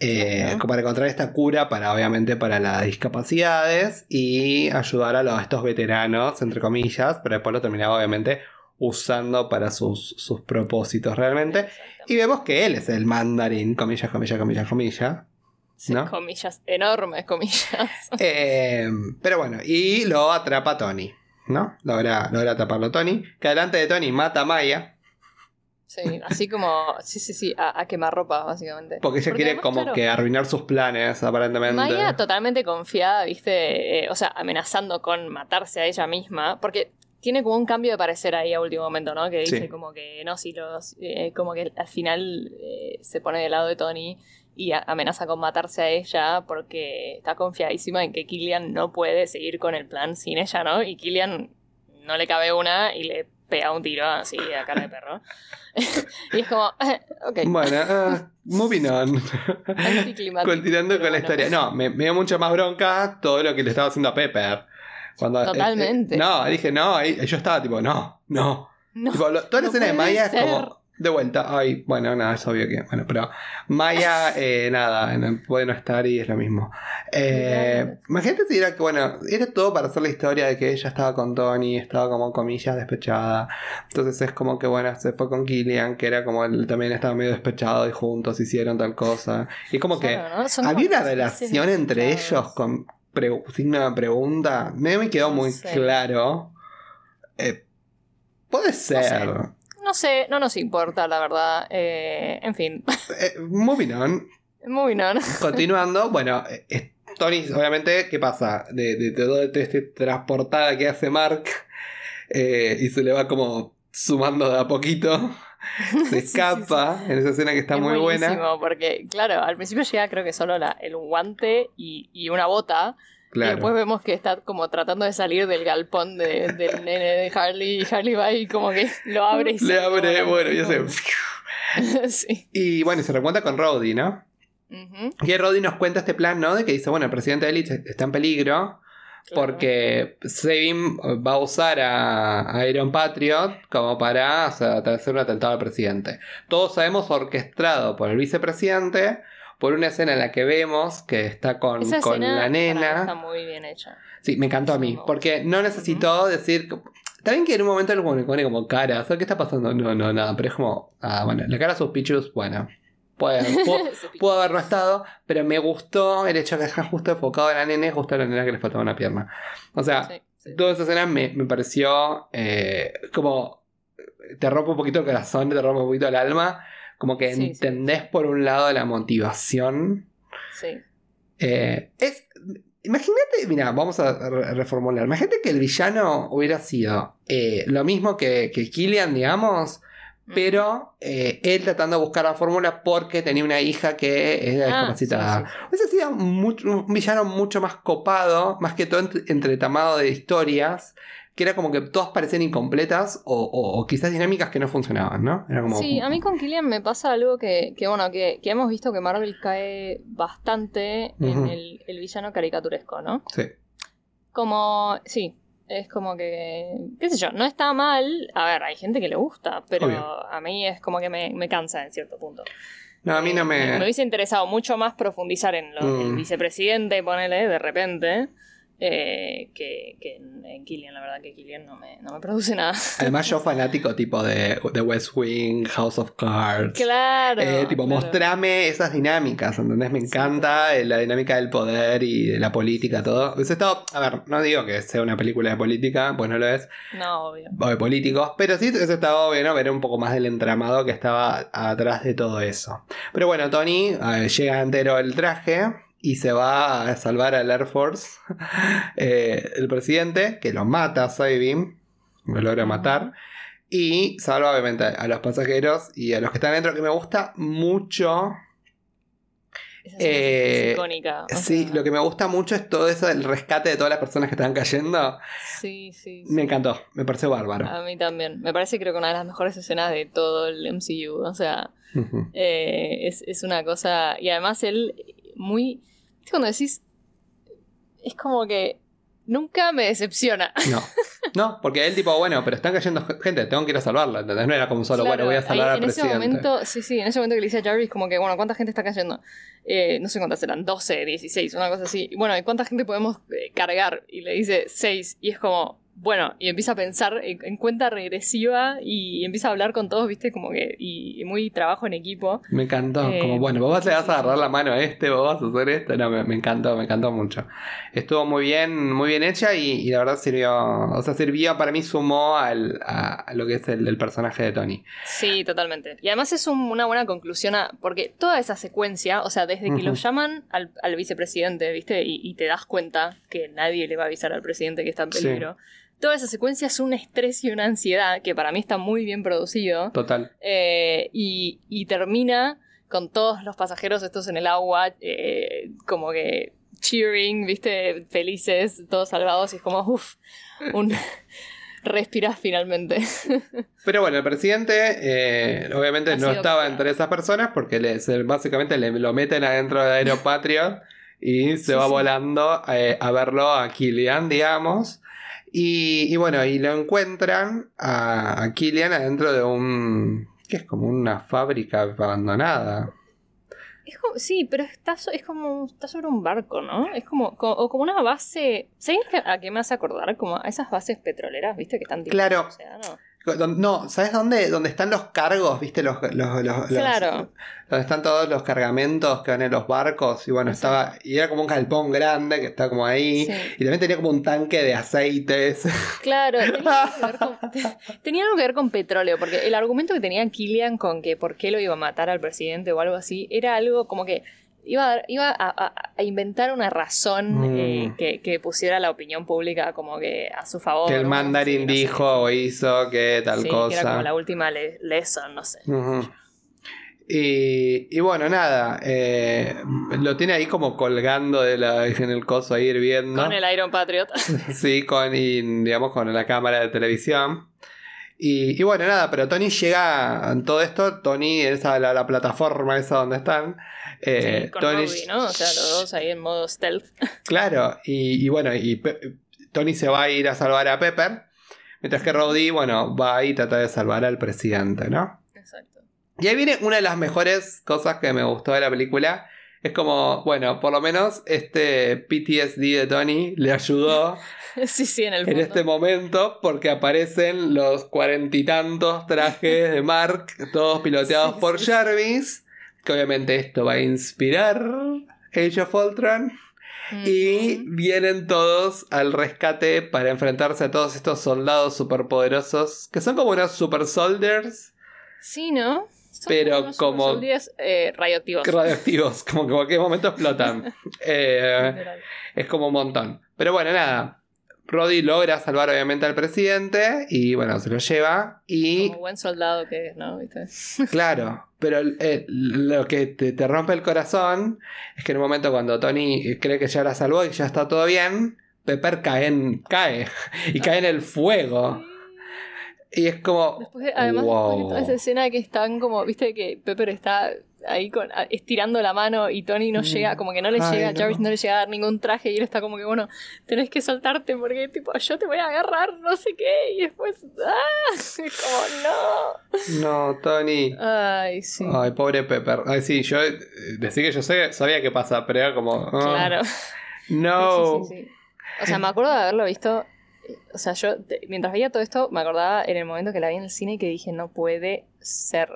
S1: eh,
S2: Claro.
S1: para encontrar esta cura para obviamente para las discapacidades y ayudar a, los, a estos veteranos entre comillas pero después lo terminaba obviamente usando para sus, sus propósitos realmente y vemos que él es el mandarín comillas comillas comillas comillas
S2: Sí,
S1: ¿no?
S2: Comillas, enormes comillas.
S1: Eh, pero bueno, y lo atrapa Tony, ¿no? Logra, logra atraparlo Tony. Que adelante de Tony mata a Maya.
S2: Sí, así como, sí, sí, sí, a, a quemarropa, básicamente.
S1: Porque ella quiere
S2: además,
S1: como
S2: claro,
S1: que arruinar sus planes, aparentemente.
S2: Maya totalmente confiada, viste, eh, o sea, amenazando con matarse a ella misma, porque tiene como un cambio de parecer ahí a último momento, ¿no? Que dice
S1: Sí.
S2: como que, no, si los, eh, como que al final eh, se pone del lado de Tony y amenaza con matarse a ella porque está confiadísima en que Killian no puede seguir con el plan sin ella, ¿no? Y Killian no le cabe una y le pega un tiro así a cara de perro. y es como, ok,
S1: Bueno, ah, moving on. Continuando con la historia. No, me, me dio mucho más bronca todo lo que le estaba haciendo a Pepper. Cuando, eh,
S2: Totalmente.
S1: eh, no, dije, no, yo estaba tipo, no, no.
S2: No,
S1: Tipo, lo- toda la
S2: no
S1: escena de Maya es como de vuelta. Ay, bueno, nada, es obvio que. Bueno, pero Maya, eh, nada, no- puede no estar y es lo mismo. Eh, imagínate si era que, bueno, era todo para hacer la historia de que ella estaba con Tony, estaba como comillas despechada. Entonces es como que, bueno, se fue con Killian, que era como él también estaba medio despechado y juntos hicieron tal cosa. Y como que
S2: ¿no?
S1: Había una relación entre ellos con pre- signo de pregunta. Me, me quedó
S2: No
S1: muy
S2: sé.
S1: claro. Eh, puede ser.
S2: No sé, no nos importa, la verdad. Eh, en fin,
S1: Eh, moving on.
S2: moving on.
S1: Continuando, bueno, eh, Tony, obviamente, ¿qué pasa? De, de, de todo este transportada que hace Mark eh, y se le va como sumando de a poquito. Se
S2: Sí, sí,
S1: escapa en esa escena que está
S2: Es
S1: muy buena.
S2: Porque, claro, al principio llega creo que solo la, el guante y, y una bota. Y después vemos que está como tratando de salir del galpón de- del nene de Harley. Y Harley va y como que lo abre y
S1: Le abre, bueno, y hace.
S2: como- sí.
S1: Y bueno, y se recuenta con Roddy, ¿no?
S2: Ujú,
S1: Y Roddy nos cuenta este plan, ¿no? De que dice, bueno, el presidente de Elite está en peligro. Porque Sabin va a usar a, a Iron Patriot como para o sea, hacer un atentado al presidente. Todos sabemos orquestado por el vicepresidente, por una escena en la que vemos que está con,
S2: Esa
S1: con
S2: escena
S1: la nena.
S2: está muy bien hecha.
S1: Sí, me encantó a mí,
S2: me
S1: porque no necesitó decir... Está bien que en un momento le pone, pone como cara, ¿sabes qué está pasando? No, no, nada, pero es como... Ah, bueno, la cara de sus pichus, bueno. Puede, pudo, pudo haber no estado, pero me gustó el hecho de que haya justo enfocado a la nene, justo a la nena que le faltaba una pierna. O sea,
S2: Sí, sí.
S1: toda esa escena me, me pareció eh, como te rompe un poquito el corazón, te rompe un poquito el alma, Como que
S2: Sí, sí.
S1: entendés por un lado la motivación.
S2: Sí.
S1: Eh, es. Imagínate, mira, vamos a re- reformular. Imagínate que el villano hubiera sido eh, lo mismo que, que Killian, digamos,
S2: Mm.
S1: pero eh, él tratando de buscar la fórmula porque tenía una hija que era
S2: Ah,
S1: discapacitada.
S2: sí, sí, sí.
S1: Hubiese sido mucho- un villano mucho más copado, más que todo entre- entretamado de historias, que era como que todas parecían incompletas o, o- o quizás dinámicas que no funcionaban, ¿no? Era como...
S2: Sí, a mí con Killian me pasa algo que, que bueno, que, que hemos visto que Marvel cae bastante en el, el villano caricaturesco, ¿no?
S1: Sí.
S2: Como, sí, es como que, qué sé yo, no está mal. A ver, hay gente que le gusta, pero
S1: Obvio.
S2: a mí es como que me, me cansa en cierto punto.
S1: No, a mí no
S2: Eh,
S1: me...
S2: Me hubiese interesado mucho más profundizar en lo
S1: Mm.
S2: vicepresidente, ponele, de repente, eh, que, que en, en Killian. La verdad que Killian no me, no me produce nada.
S1: Además yo fanático tipo de, de West Wing, House of Cards.
S2: claro.
S1: Eh, tipo,
S2: claro.
S1: mostrame esas dinámicas, ¿entendés? Me encanta eh, la dinámica del poder y de la política, todo. Hubiese estado, a ver, no digo que sea una película de política, pues no lo es,
S2: No, obvio.
S1: o de políticos, pero sí hubiese estado bueno ver un poco más del entramado que estaba atrás de todo eso. Pero bueno, Tony eh, llega entero el traje y se va a salvar al Air Force, eh, el presidente, que lo mata a Sabin, lo logra matar. Y salva obviamente a los pasajeros y a los que están dentro, que me gusta mucho.
S2: Esa
S1: Eh,
S2: es icónica.
S1: Sí,
S2: sea,
S1: lo que me gusta mucho es todo eso del rescate de todas las personas que están cayendo.
S2: Sí, sí. sí.
S1: Me encantó, me pareció bárbaro.
S2: A mí también. Me parece creo que una de las mejores escenas de todo el MCU. O sea, eh, es, es una cosa... Y además él muy... ¿Viste cuando decís... Es como que nunca me decepciona.
S1: No, no, porque él tipo, bueno, pero están cayendo gente, tengo que ir a salvarla, ¿entendés? No era como solo,
S2: Claro,
S1: bueno, voy a salvar
S2: ahí,
S1: al
S2: en ese momento, sí, sí, en ese momento que le dice a Jarvis como que, bueno, ¿cuánta gente está cayendo? Eh, no sé cuántas eran, 12, 16, una cosa así. Bueno, ¿y cuánta gente podemos eh, cargar? Y le dice 6, y es como, bueno, y empieza a pensar en, en cuenta regresiva y, empieza a hablar con todos, viste, como que, y, muy trabajo en equipo.
S1: Me encantó,
S2: Eh,
S1: como bueno, vos le vas
S2: sí,
S1: a agarrar
S2: sí.
S1: la mano a este, vos vas a hacer esto. No, me, me encantó, me encantó mucho. Estuvo muy bien, muy bien hecha y, y la verdad sirvió, o sea, sirvió para mí, sumó al, a, lo que es el, el personaje de Tony.
S2: Sí, totalmente. Y además es un- una buena conclusión a, porque toda esa secuencia, o sea, desde que lo
S1: Ujú.
S2: llaman al, al vicepresidente, ¿viste? Y, y te das cuenta que nadie le va a avisar al presidente que está en
S1: Sí.
S2: peligro. Toda esa secuencia es un estrés y una ansiedad que para mí está muy bien producido.
S1: Total.
S2: Eh, y, y termina con todos los pasajeros estos en el agua, eh, como que cheering, ¿viste? Felices, todos salvados. Y es como, uff, un... Respiras finalmente.
S1: Pero bueno, el presidente eh, obviamente
S2: Ha
S1: no estaba entre esas personas porque le, se- básicamente le, lo meten adentro de Aeropatriot y se
S2: Sí,
S1: va
S2: sí.
S1: volando eh, a verlo a Killian, digamos. Y, y bueno, y lo encuentran a, a Killian adentro de un... que es como una fábrica abandonada.
S2: Es como- sí, pero está, so- es como, está sobre un barco, ¿no? Es como, co- o como una base, ¿sabes a qué me hace acordar? Como a esas bases petroleras, ¿viste? Que están tipo
S1: Claro.
S2: el océano.
S1: No, ¿sabes dónde? Donde están los cargos, ¿viste? Los, los, los- los-
S2: Claro.
S1: donde están todos los cargamentos que van en los barcos. Y bueno, estaba. Y era como un galpón grande que está como ahí.
S2: Sí.
S1: Y también tenía como un tanque de aceites.
S2: Claro, tenía algo, que ver con, tenía algo que ver con petróleo, porque el argumento que tenía Killian con que por qué lo iba a matar al presidente o algo así, era algo como que iba iba a, a- a inventar una razón
S1: Mm.
S2: eh, que, que pusiera la opinión pública como que a su favor.
S1: que el
S2: ¿no?
S1: mandarín
S2: Sí, no sé.
S1: dijo o hizo que tal
S2: Sí,
S1: cosa.
S2: que era como la última le- lesson, no sé.
S1: Ujú. Y, y bueno, nada, eh, lo tiene ahí como colgando de la, en el coso ahí hirviendo.
S2: Con el Iron Patriot.
S1: Sí, con, y, digamos, con la cámara de televisión. Y, y bueno, nada, pero Tony llega en todo esto. Tony, esa la, la plataforma esa donde están. Eh,
S2: Sí, con
S1: Tony,
S2: ¿no? O sea, los dos ahí en modo stealth.
S1: Claro, y, y bueno, y Pe- Tony se va a ir a salvar a Pepper. Mientras que Rowdy, bueno, va y trata de salvar al presidente, ¿no?
S2: Exacto.
S1: Y ahí viene una de las mejores cosas que me gustó de la película. Es como, bueno, por lo menos este PTSD de Tony le ayudó
S2: Sí, sí, en el
S1: en
S2: fondo.
S1: este momento porque aparecen los cuarenta y tantos trajes de Mark, todos piloteados
S2: Sí,
S1: por. Jarvis. Que obviamente esto va a inspirar Age of Ultron. Y vienen todos al rescate para enfrentarse a todos estos soldados superpoderosos que son como unos super soldiers.
S2: Sí, ¿no?
S1: pero
S2: Unos
S1: como
S2: soldiers, eh, radioactivos.
S1: radioactivos, como que en cualquier momento explotan. Eh, es como un montón. Pero bueno, nada. Roddy logra salvar obviamente al presidente y bueno, se lo lleva y
S2: Como buen soldado que es, ¿no? ¿Viste?
S1: claro, pero eh, lo que te, te rompe el corazón es que en un momento cuando Tony cree que ya la salvó y ya está todo bien, Pepper cae, en, cae y cae en el fuego. Y es como...
S2: Después, de- además,
S1: wow.
S2: después de toda esa escena que están como, viste que Pepper está ahí con, estirando la mano y Tony no
S1: Mm.
S2: llega, como que no le
S1: Ay,
S2: llega,
S1: no.
S2: Jarvis no le llega a dar ningún traje y él está como que, bueno, tenés que soltarte porque tipo, yo te voy a agarrar, no sé qué, y después, ¡ah! Es como,
S1: No, Tony.
S2: no. Ay, sí.
S1: Ay, pobre Pepper. Ay, sí, yo eh, decía que yo sé, sabía qué pasa, pero era como... ah,
S2: Claro.
S1: No.
S2: Sí, sí, sí. O sea, me acuerdo de haberlo visto. O sea, yo mientras veía todo esto, me acordaba en el momento que la vi en el cine y que dije, no puede ser.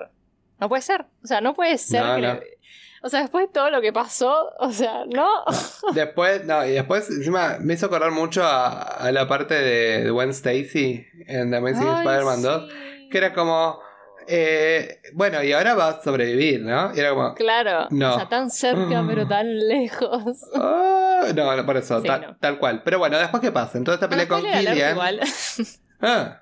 S2: No puede ser. O sea, no puede ser.
S1: No,
S2: que
S1: no.
S2: le- O sea, después de todo lo que pasó, o sea, no.
S1: Después, no, y después encima me hizo acordar mucho a, a la parte de Gwen Stacy en The Amazing Spider-Man 2,
S2: sí.
S1: que era como, eh, bueno, y ahora va a sobrevivir, ¿no? Y era como,
S2: Claro.
S1: No.
S2: O sea, tan cerca, pero tan lejos.
S1: "Ah", no, no, por eso,
S2: Sí,
S1: tal,
S2: no.
S1: tal cual. Pero bueno, después qué pasa, en toda esta pelea con Killian. Ah,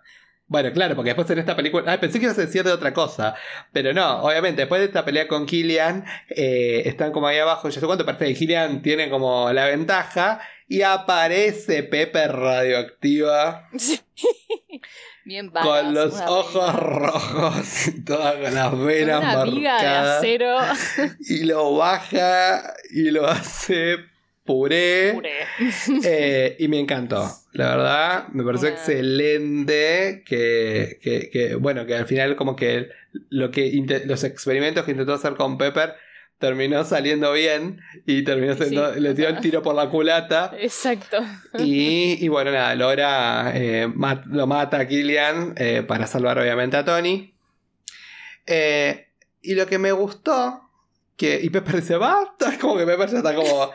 S1: bueno, claro, porque después en esta película. Ay, pensé que ibas a decir de otra cosa. Pero no, obviamente, después de esta pelea con Killian, eh, están como ahí abajo. Yo sé cuánto parece que Killian tiene como la ventaja. Y aparece Pepper radioactiva
S2: Sí. Bien vagas,
S1: con los ojos rojos y todas con las
S2: Con
S1: venas
S2: una viga de
S1: marcadas.
S2: acero.
S1: Y lo baja y lo hace puré.
S2: Puré.
S1: Eh, y me encantó. La verdad, me pareció excelente que, que- que, bueno, que al final como que lo que los experimentos que intentó hacer con Pepper terminó saliendo bien y terminó siendo,
S2: sí,
S1: le dio el tiro por la culata.
S2: Exacto.
S1: Y, y bueno, nada, logra, eh, mat- lo mata a Killian eh, para salvar obviamente a Tony. Eh, y lo que me gustó, que, y Pepper dice, basta, como que Pepper ya está como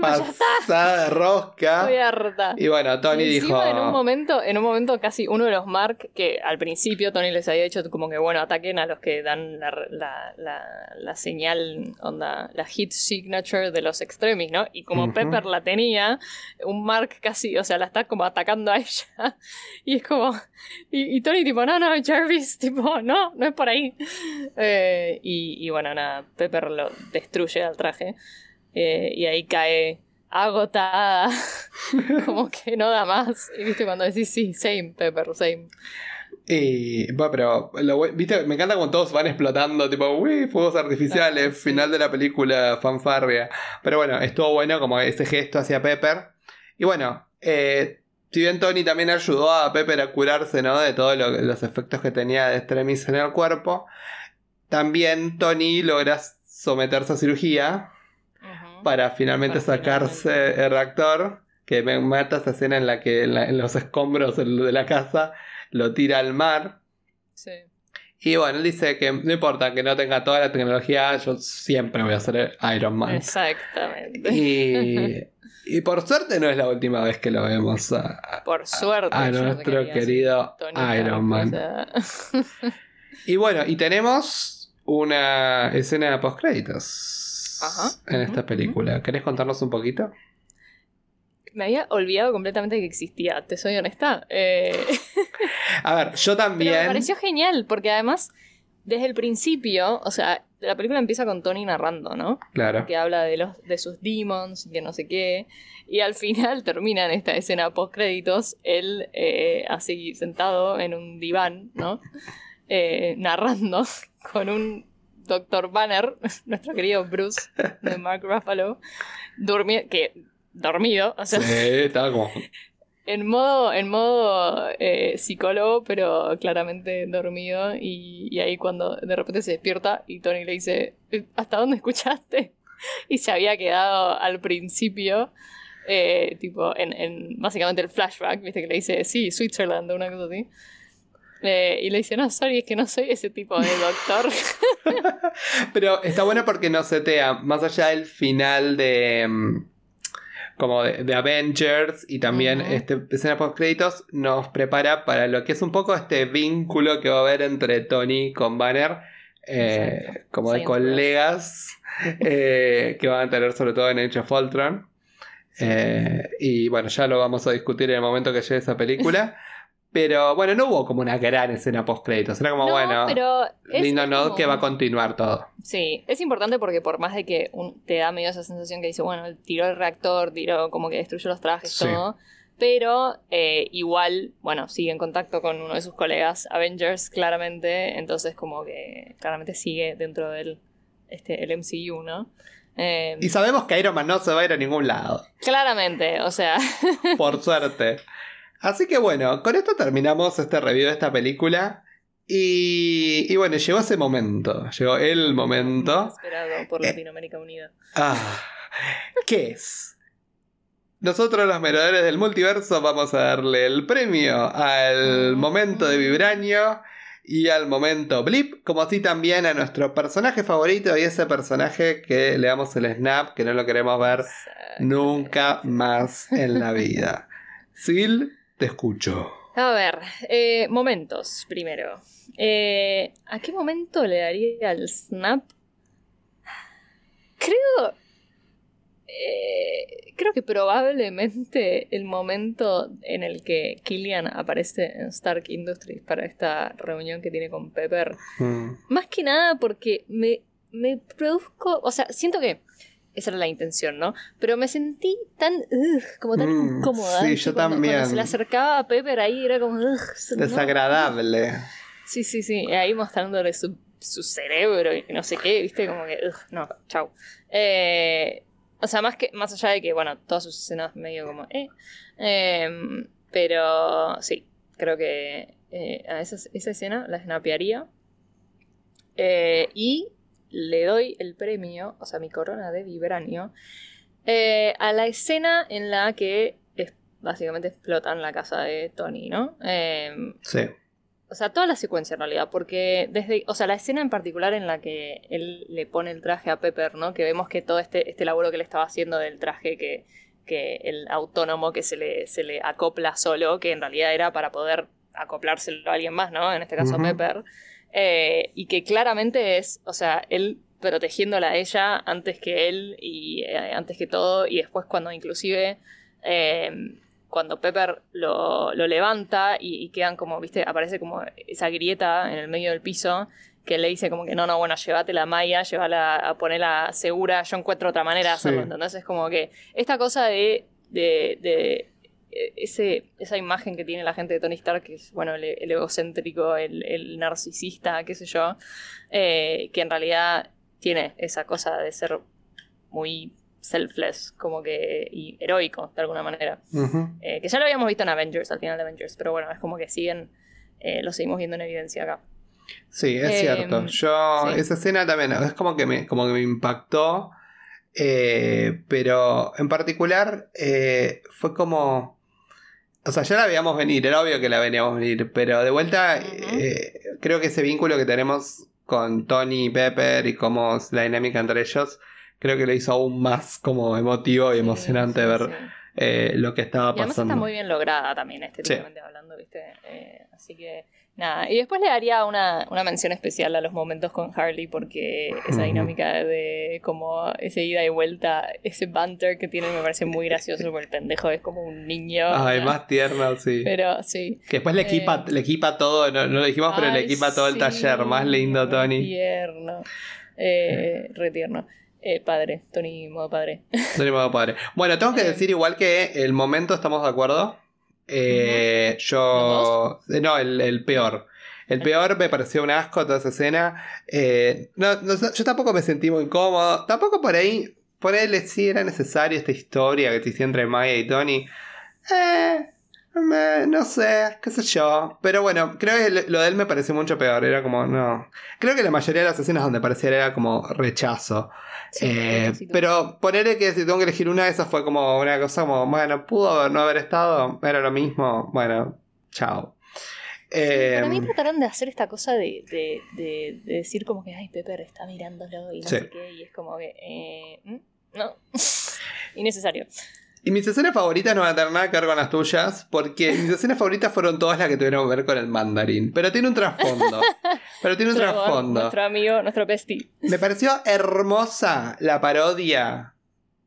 S1: pasada de rosca.
S2: Estoy harta.
S1: Y bueno, Tony
S2: Y
S1: dijo.
S2: En un momento, en un momento casi uno de los Mark, que al principio Tony les había dicho como que bueno, ataquen a los que dan la, la, la- la señal, onda, la hit signature de los extremis, ¿no? Y como
S1: Ujú.
S2: Pepper la tenía, un Mark casi, o sea, la está como atacando a ella. Y es como. Y, y Tony tipo, no, no, Jarvis, tipo, no, no es por ahí. Eh, y, y bueno, nada, Pepper lo destruye al traje. Eh, y ahí cae agotada, como que no da más. Y viste cuando decís, sí, same, Pepper, same.
S1: Y bueno, pero lo viste, me encanta cuando todos van explotando, tipo, uy, fuegos artificiales,
S2: Ah, sí.
S1: final de la película, fanfarria. Pero bueno, estuvo bueno como ese gesto hacia Pepper. Y bueno, eh, si bien Tony también ayudó a Pepper a curarse, ¿no? De todos lo- los efectos que tenía de extremis en el cuerpo, también Tony logra someterse a cirugía para finalmente
S2: Para
S1: sacarse el reactor. Que me mata esa escena en la que en, la- en los escombros de la casa lo tira al mar.
S2: Sí.
S1: Y bueno, él dice que no importa que no tenga toda la tecnología, yo siempre voy a ser Iron Man.
S2: Exactamente.
S1: Y, y por suerte no es la última vez que lo vemos a,
S2: Por suerte.
S1: a nuestro querido Iron Man. Y bueno, y tenemos una escena post créditos
S2: Ajá,
S1: en esta película. ¿Querés contarnos un poquito?
S2: Me había olvidado completamente que existía, te soy honesta. Eh,
S1: A ver, yo
S2: Pero
S1: también.
S2: me pareció genial, porque además, desde el principio, o sea, la película empieza con Tony narrando, ¿no?
S1: Claro.
S2: Que habla de los de sus demons, que no sé qué. Y al final termina en esta escena post créditos, él eh, así sentado en un diván, ¿no? Eh, narrando con un Dr. Banner, nuestro querido Bruce de Mark Ruffalo, durmi- que dormido, o sea,
S1: Sí, como.
S2: en modo, en modo eh, psicólogo, pero claramente dormido. Y, y ahí cuando de repente se despierta y Tony le dice, ¿hasta dónde escuchaste? Y se había quedado al principio, eh, tipo, en, en básicamente el flashback, viste que le dice, sí, Switzerland, una cosa así. Y le dice, no, sorry, es que no soy ese tipo de doctor.
S1: Pero está bueno porque nos setea, más allá del final de. mm, Como de, de Avengers y también
S2: Ujú.
S1: este escena post créditos nos prepara para lo que es un poco este vínculo que va a haber entre Tony con Banner eh, como de colegas eh, que van a tener sobre todo en Age of Ultron. Eh, y bueno, ya lo vamos a discutir en el momento que llegue esa película. Pero bueno, no hubo como una gran escena post créditos. Era como,
S2: No,
S1: bueno,
S2: pero
S1: lindo
S2: es como-
S1: que va a continuar todo.
S2: Sí, es importante porque por más de que un- te da medio esa sensación que dice, bueno, tiró el reactor, tiró como que destruyó los trajes,
S1: Sí.
S2: todo. Pero eh, igual, bueno, sigue en contacto con uno de sus colegas Avengers, claramente. Entonces, como que claramente sigue dentro del este, el MCU, ¿no? Eh,
S1: Y sabemos que Iron Man no se va a ir a ningún lado.
S2: claramente, o sea,
S1: Por suerte. Así que bueno, con esto terminamos este review de esta película. Y, y bueno, llegó ese momento. Llegó el momento.
S2: esperado por
S1: Eh.
S2: Latinoamérica Unida.
S1: Ah, ¿Qué es? Nosotros los merodores del multiverso vamos a darle el premio al momento de Vibranio y al momento Blip, como así también a nuestro personaje favorito y ese personaje que le damos el snap, que no lo queremos ver nunca más en la vida. Sil, te escucho.
S2: A ver, eh, momentos primero. Eh, ¿A qué momento le daría el snap? Creo. eh, creo que probablemente el momento en el que Killian aparece en Stark Industries para esta reunión que tiene con Pepper.
S1: Mm,
S2: Más que nada porque me, me produzco. O sea, siento que. Esa era la intención, ¿no? Pero me sentí tan. ugh, como tan
S1: Mm,
S2: incómoda.
S1: sí, yo
S2: Cuando-
S1: también.
S2: Cuando se le acercaba a Pepper ahí era como. ugh, no.
S1: Desagradable.
S2: Sí, sí, sí. Ahí mostrándole su, su cerebro y no sé qué, ¿viste? Como que. ugh, no, chau. Eh, o sea, más, que, más allá de que, bueno, todas sus escenas medio como. Eh, Em, pero sí, creo que eh, a esa, esa escena la snapearía. Eh, y le doy el premio, o sea, mi corona de vibranio, eh, a la escena en la que es- básicamente explotan la casa de Tony, ¿no? Em,
S1: Sí.
S2: o sea, toda la secuencia en realidad, porque desde, o sea, la escena en particular en la que él le pone el traje a Pepper, ¿no? Que vemos que todo este, este laburo que le estaba haciendo del traje que, que el autónomo que se le, se le acopla solo, que en realidad era para poder acoplárselo a alguien más, ¿no? En este caso a
S1: Ujú.
S2: Pepper. Eh, y que claramente es, o sea, él protegiéndola a ella antes que él y eh, antes que todo, y después cuando inclusive eh, cuando Pepper lo, lo levanta y, y quedan como, viste, aparece como esa grieta en el medio del piso que le dice como que no, no, bueno, llévate la malla, llévala a ponerla segura, yo encuentro otra manera de hacerlo,
S1: Sí.
S2: ¿entendés? Es como que esta cosa de, de, de ese, esa imagen que tiene la gente de Tony Stark, que es, bueno, el, el egocéntrico, el, el narcisista, qué sé yo, eh, que en realidad tiene esa cosa de ser muy selfless, como que, y heroico, de alguna manera. Eh, que ya lo habíamos visto en Avengers, al final de Avengers, pero bueno, es como que siguen, eh, lo seguimos viendo en evidencia acá.
S1: Sí, es cierto. Yo,
S2: sí.
S1: esa escena también es como que me, como que me impactó. eh, pero en particular eh, fue como. O sea, ya la veíamos venir, era obvio que la veníamos venir, pero de vuelta eh, creo que ese vínculo que tenemos con Tony y Pepper y cómo es la dinámica entre ellos, creo que lo hizo aún más como emotivo y
S2: Sí,
S1: emocionante
S2: sí,
S1: ver
S2: sí.
S1: eh, lo que estaba
S2: Y además
S1: pasando.
S2: está muy bien lograda también, estéticamente hablando, ¿viste? Eh, así que, nada. Y después le daría una, una mención especial a los momentos con Harley, porque esa dinámica de como ese ida y vuelta, ese banter que tienen me parece muy gracioso, porque el pendejo es como un niño.
S1: Ay,
S2: o sea,
S1: más tierno, sí.
S2: Pero sí.
S1: Que después le equipa,
S2: Eh,
S1: le equipa todo, no, no lo dijimos, pero le equipa todo el taller. Más lindo, Tony.
S2: Tierno. Eh, re tierno. Eh, padre, Tony modo padre.
S1: Tony modo padre. Bueno, tengo que
S2: Eh.
S1: decir igual que el momento estamos de acuerdo. Eh, Yo. eh, No, el, el peor. El peor me pareció un asco toda esa escena. Eh, no, no yo tampoco me sentí muy cómodo. Tampoco por ahí. Por él sí era necesaria esta historia que existía entre Maya y Tony. Eh, me- no sé, qué sé yo. Pero bueno, creo que lo de él me pareció mucho peor. Era como, no. Creo que la mayoría de las escenas donde parecía era como rechazo.
S2: Sí,
S1: Eh, pero ponerle que si tengo que elegir una de esas fue como una cosa como, bueno, pudo no haber estado, era lo mismo, bueno, chao.
S2: Sí,
S1: Eh,
S2: para mí trataron de hacer esta cosa de, de, de- de decir como que, ay, Pepper está mirándolo y no
S1: Sí.
S2: sé qué, y es como que, eh, ¿mm? no, innecesario.
S1: Y mis escenas favoritas no van a tener nada que ver con las tuyas, porque mis escenas favoritas fueron todas las que tuvieron que ver con el mandarín, pero tiene un trasfondo. pero tiene un trasfondo.
S2: Nuestro amigo, nuestro bestie.
S1: Me pareció hermosa la parodia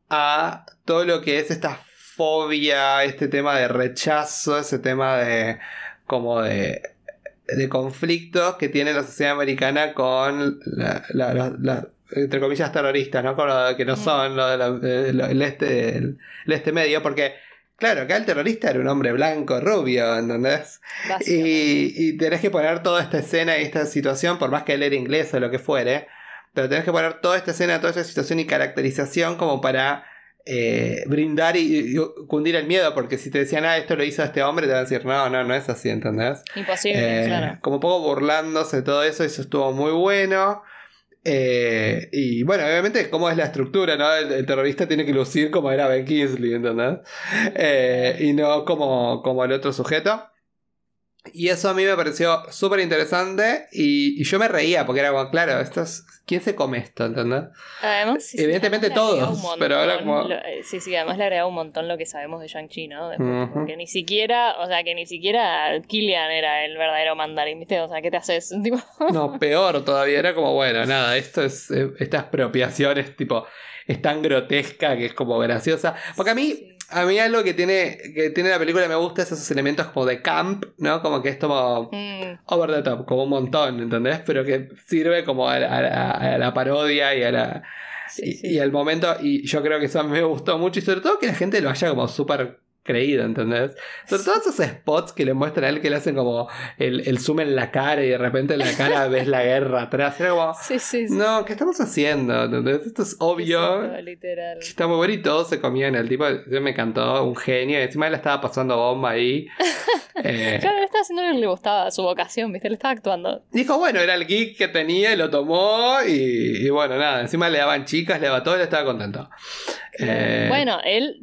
S1: a todo lo que es esta fobia, este tema de rechazo, ese tema de como de, de conflictos que tiene la sociedad americana con la- la- entre comillas terroristas, ¿no? Con lo que no son lo de lo- el, este, el, el este medio, porque claro, acá el terrorista era un hombre blanco, rubio, ¿entendés? Y, y tenés que poner toda esta escena y esta situación, por más que él era inglés o lo que fuere, pero tenés que poner toda esta escena, toda esta situación y caracterización como para eh, brindar y, y cundir el miedo, porque si te decían, ah, esto lo hizo este hombre, te van a decir, no, no, no es así, ¿entendés?
S2: Imposible,
S1: Eh,
S2: claro.
S1: Como un poco burlándose de todo eso, eso estuvo muy bueno. Eh, y bueno, obviamente, cómo es la estructura, ¿no? El, terrorista tiene que lucir como era Ben Kingsley, ¿entendés? Eh, y no como, como el otro sujeto. Y eso a mí me pareció súper interesante y, y yo me reía porque era como, claro, esto es, ¿quién se come esto? ¿Entendés?
S2: Además, sí, sí,
S1: Evidentemente
S2: además
S1: todos, pero ahora como-
S2: lo- eh, sí, sí, además le agrega un montón lo que sabemos de Shang-Chi, ¿no? Después. Porque ni siquiera, o sea, que ni siquiera Killian era el verdadero mandarín, ¿viste? O sea, ¿qué te haces? Tipo,
S1: No, peor todavía, era como, bueno, nada, esto es, eh, esta expropiación es tipo, es tan grotesca que es como graciosa. Porque a mí,
S2: Sí.
S1: A mí algo que tiene, que tiene la película me gusta es esos elementos como de camp, ¿no? Como que es como
S2: Mm,
S1: over the top, como un montón, ¿entendés? Pero que sirve como a, la- a la- a la parodia y a la...
S2: sí,
S1: y,
S2: sí.
S1: y al momento, y yo creo que eso a mí me gustó mucho y sobre todo que la gente lo haya como súper creído, ¿entendés? Sobre todo esos spots que le muestran a él que le hacen como el, el zoom en la cara y de repente en la cara ves la guerra atrás. Era como,
S2: Sí, sí, sí.
S1: no, ¿qué estamos haciendo? ¿Entendés? Esto es obvio.
S2: Exacto, literal.
S1: Está muy bueno y todos se comían el tipo. Me encantó, un genio. y Encima él estaba pasando bomba ahí. Eh,
S2: Claro, él estaba haciendo lo que le gustaba, su vocación, ¿viste? Él estaba actuando.
S1: dijo, bueno, era el geek que tenía y lo tomó. Y, y bueno, nada. Encima le daban chicas, le daba todo y él estaba contento. Eh,
S2: Bueno, él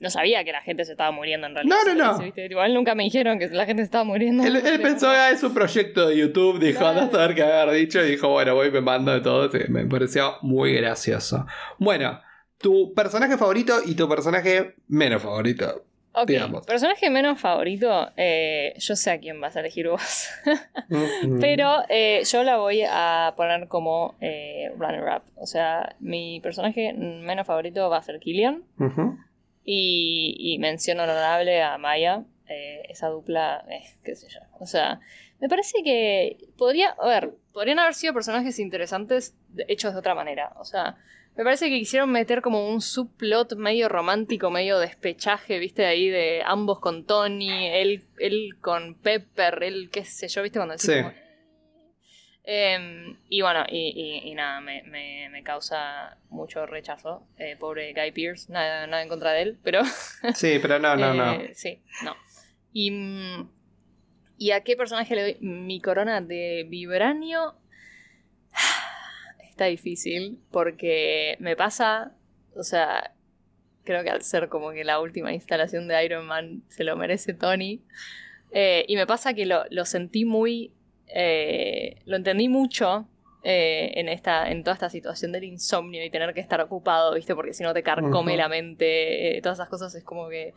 S2: no sabía que la gente se estaba muriendo en realidad.
S1: No, no, no.
S2: ¿viste? Igual nunca me dijeron que la gente estaba muriendo.
S1: Él, él pensó, ah, es un proyecto de YouTube, dijo,
S2: Claro.
S1: anda a saber qué haber dicho, y dijo, bueno, voy me mando de todo, sí, me pareció muy gracioso. Bueno, tu personaje favorito y tu personaje menos favorito.
S2: Ok,
S1: digamos.
S2: personaje menos favorito, eh, yo sé a quién vas a elegir vos.
S1: Mm,
S2: Pero eh, yo la voy a poner como eh, runner-up. O sea, mi personaje menos favorito va a ser Killian.
S1: ujú.
S2: Y, y mención honorable a Maya. eh, esa dupla, eh, qué sé yo. O sea, me parece que podría, a ver, podrían haber sido personajes interesantes hechos de otra manera. O sea, me parece que quisieron meter como un subplot medio romántico, medio despechaje, viste, ahí de ambos con Tony, él, él con Pepper, él qué sé yo, viste, cuando decís
S1: Sí.
S2: como, Em, y bueno, y, y- y nada, me, me- me causa mucho rechazo. Eh, pobre Guy Pierce, nada, nada en contra de él, pero.
S1: Sí, pero no, no, no.
S2: eh, Sí, no. Y, mm, ¿Y a qué personaje le doy mi corona de vibranio? Está difícil, porque me pasa, o sea, creo que al ser como que la última instalación de Iron Man se lo merece Tony. Eh, y me pasa que lo, lo sentí muy. Eh, lo entendí mucho eh, en, esta, en toda esta situación del insomnio y tener que estar ocupado, ¿viste? Porque si no te carcome la mente, eh, todas esas cosas es como que.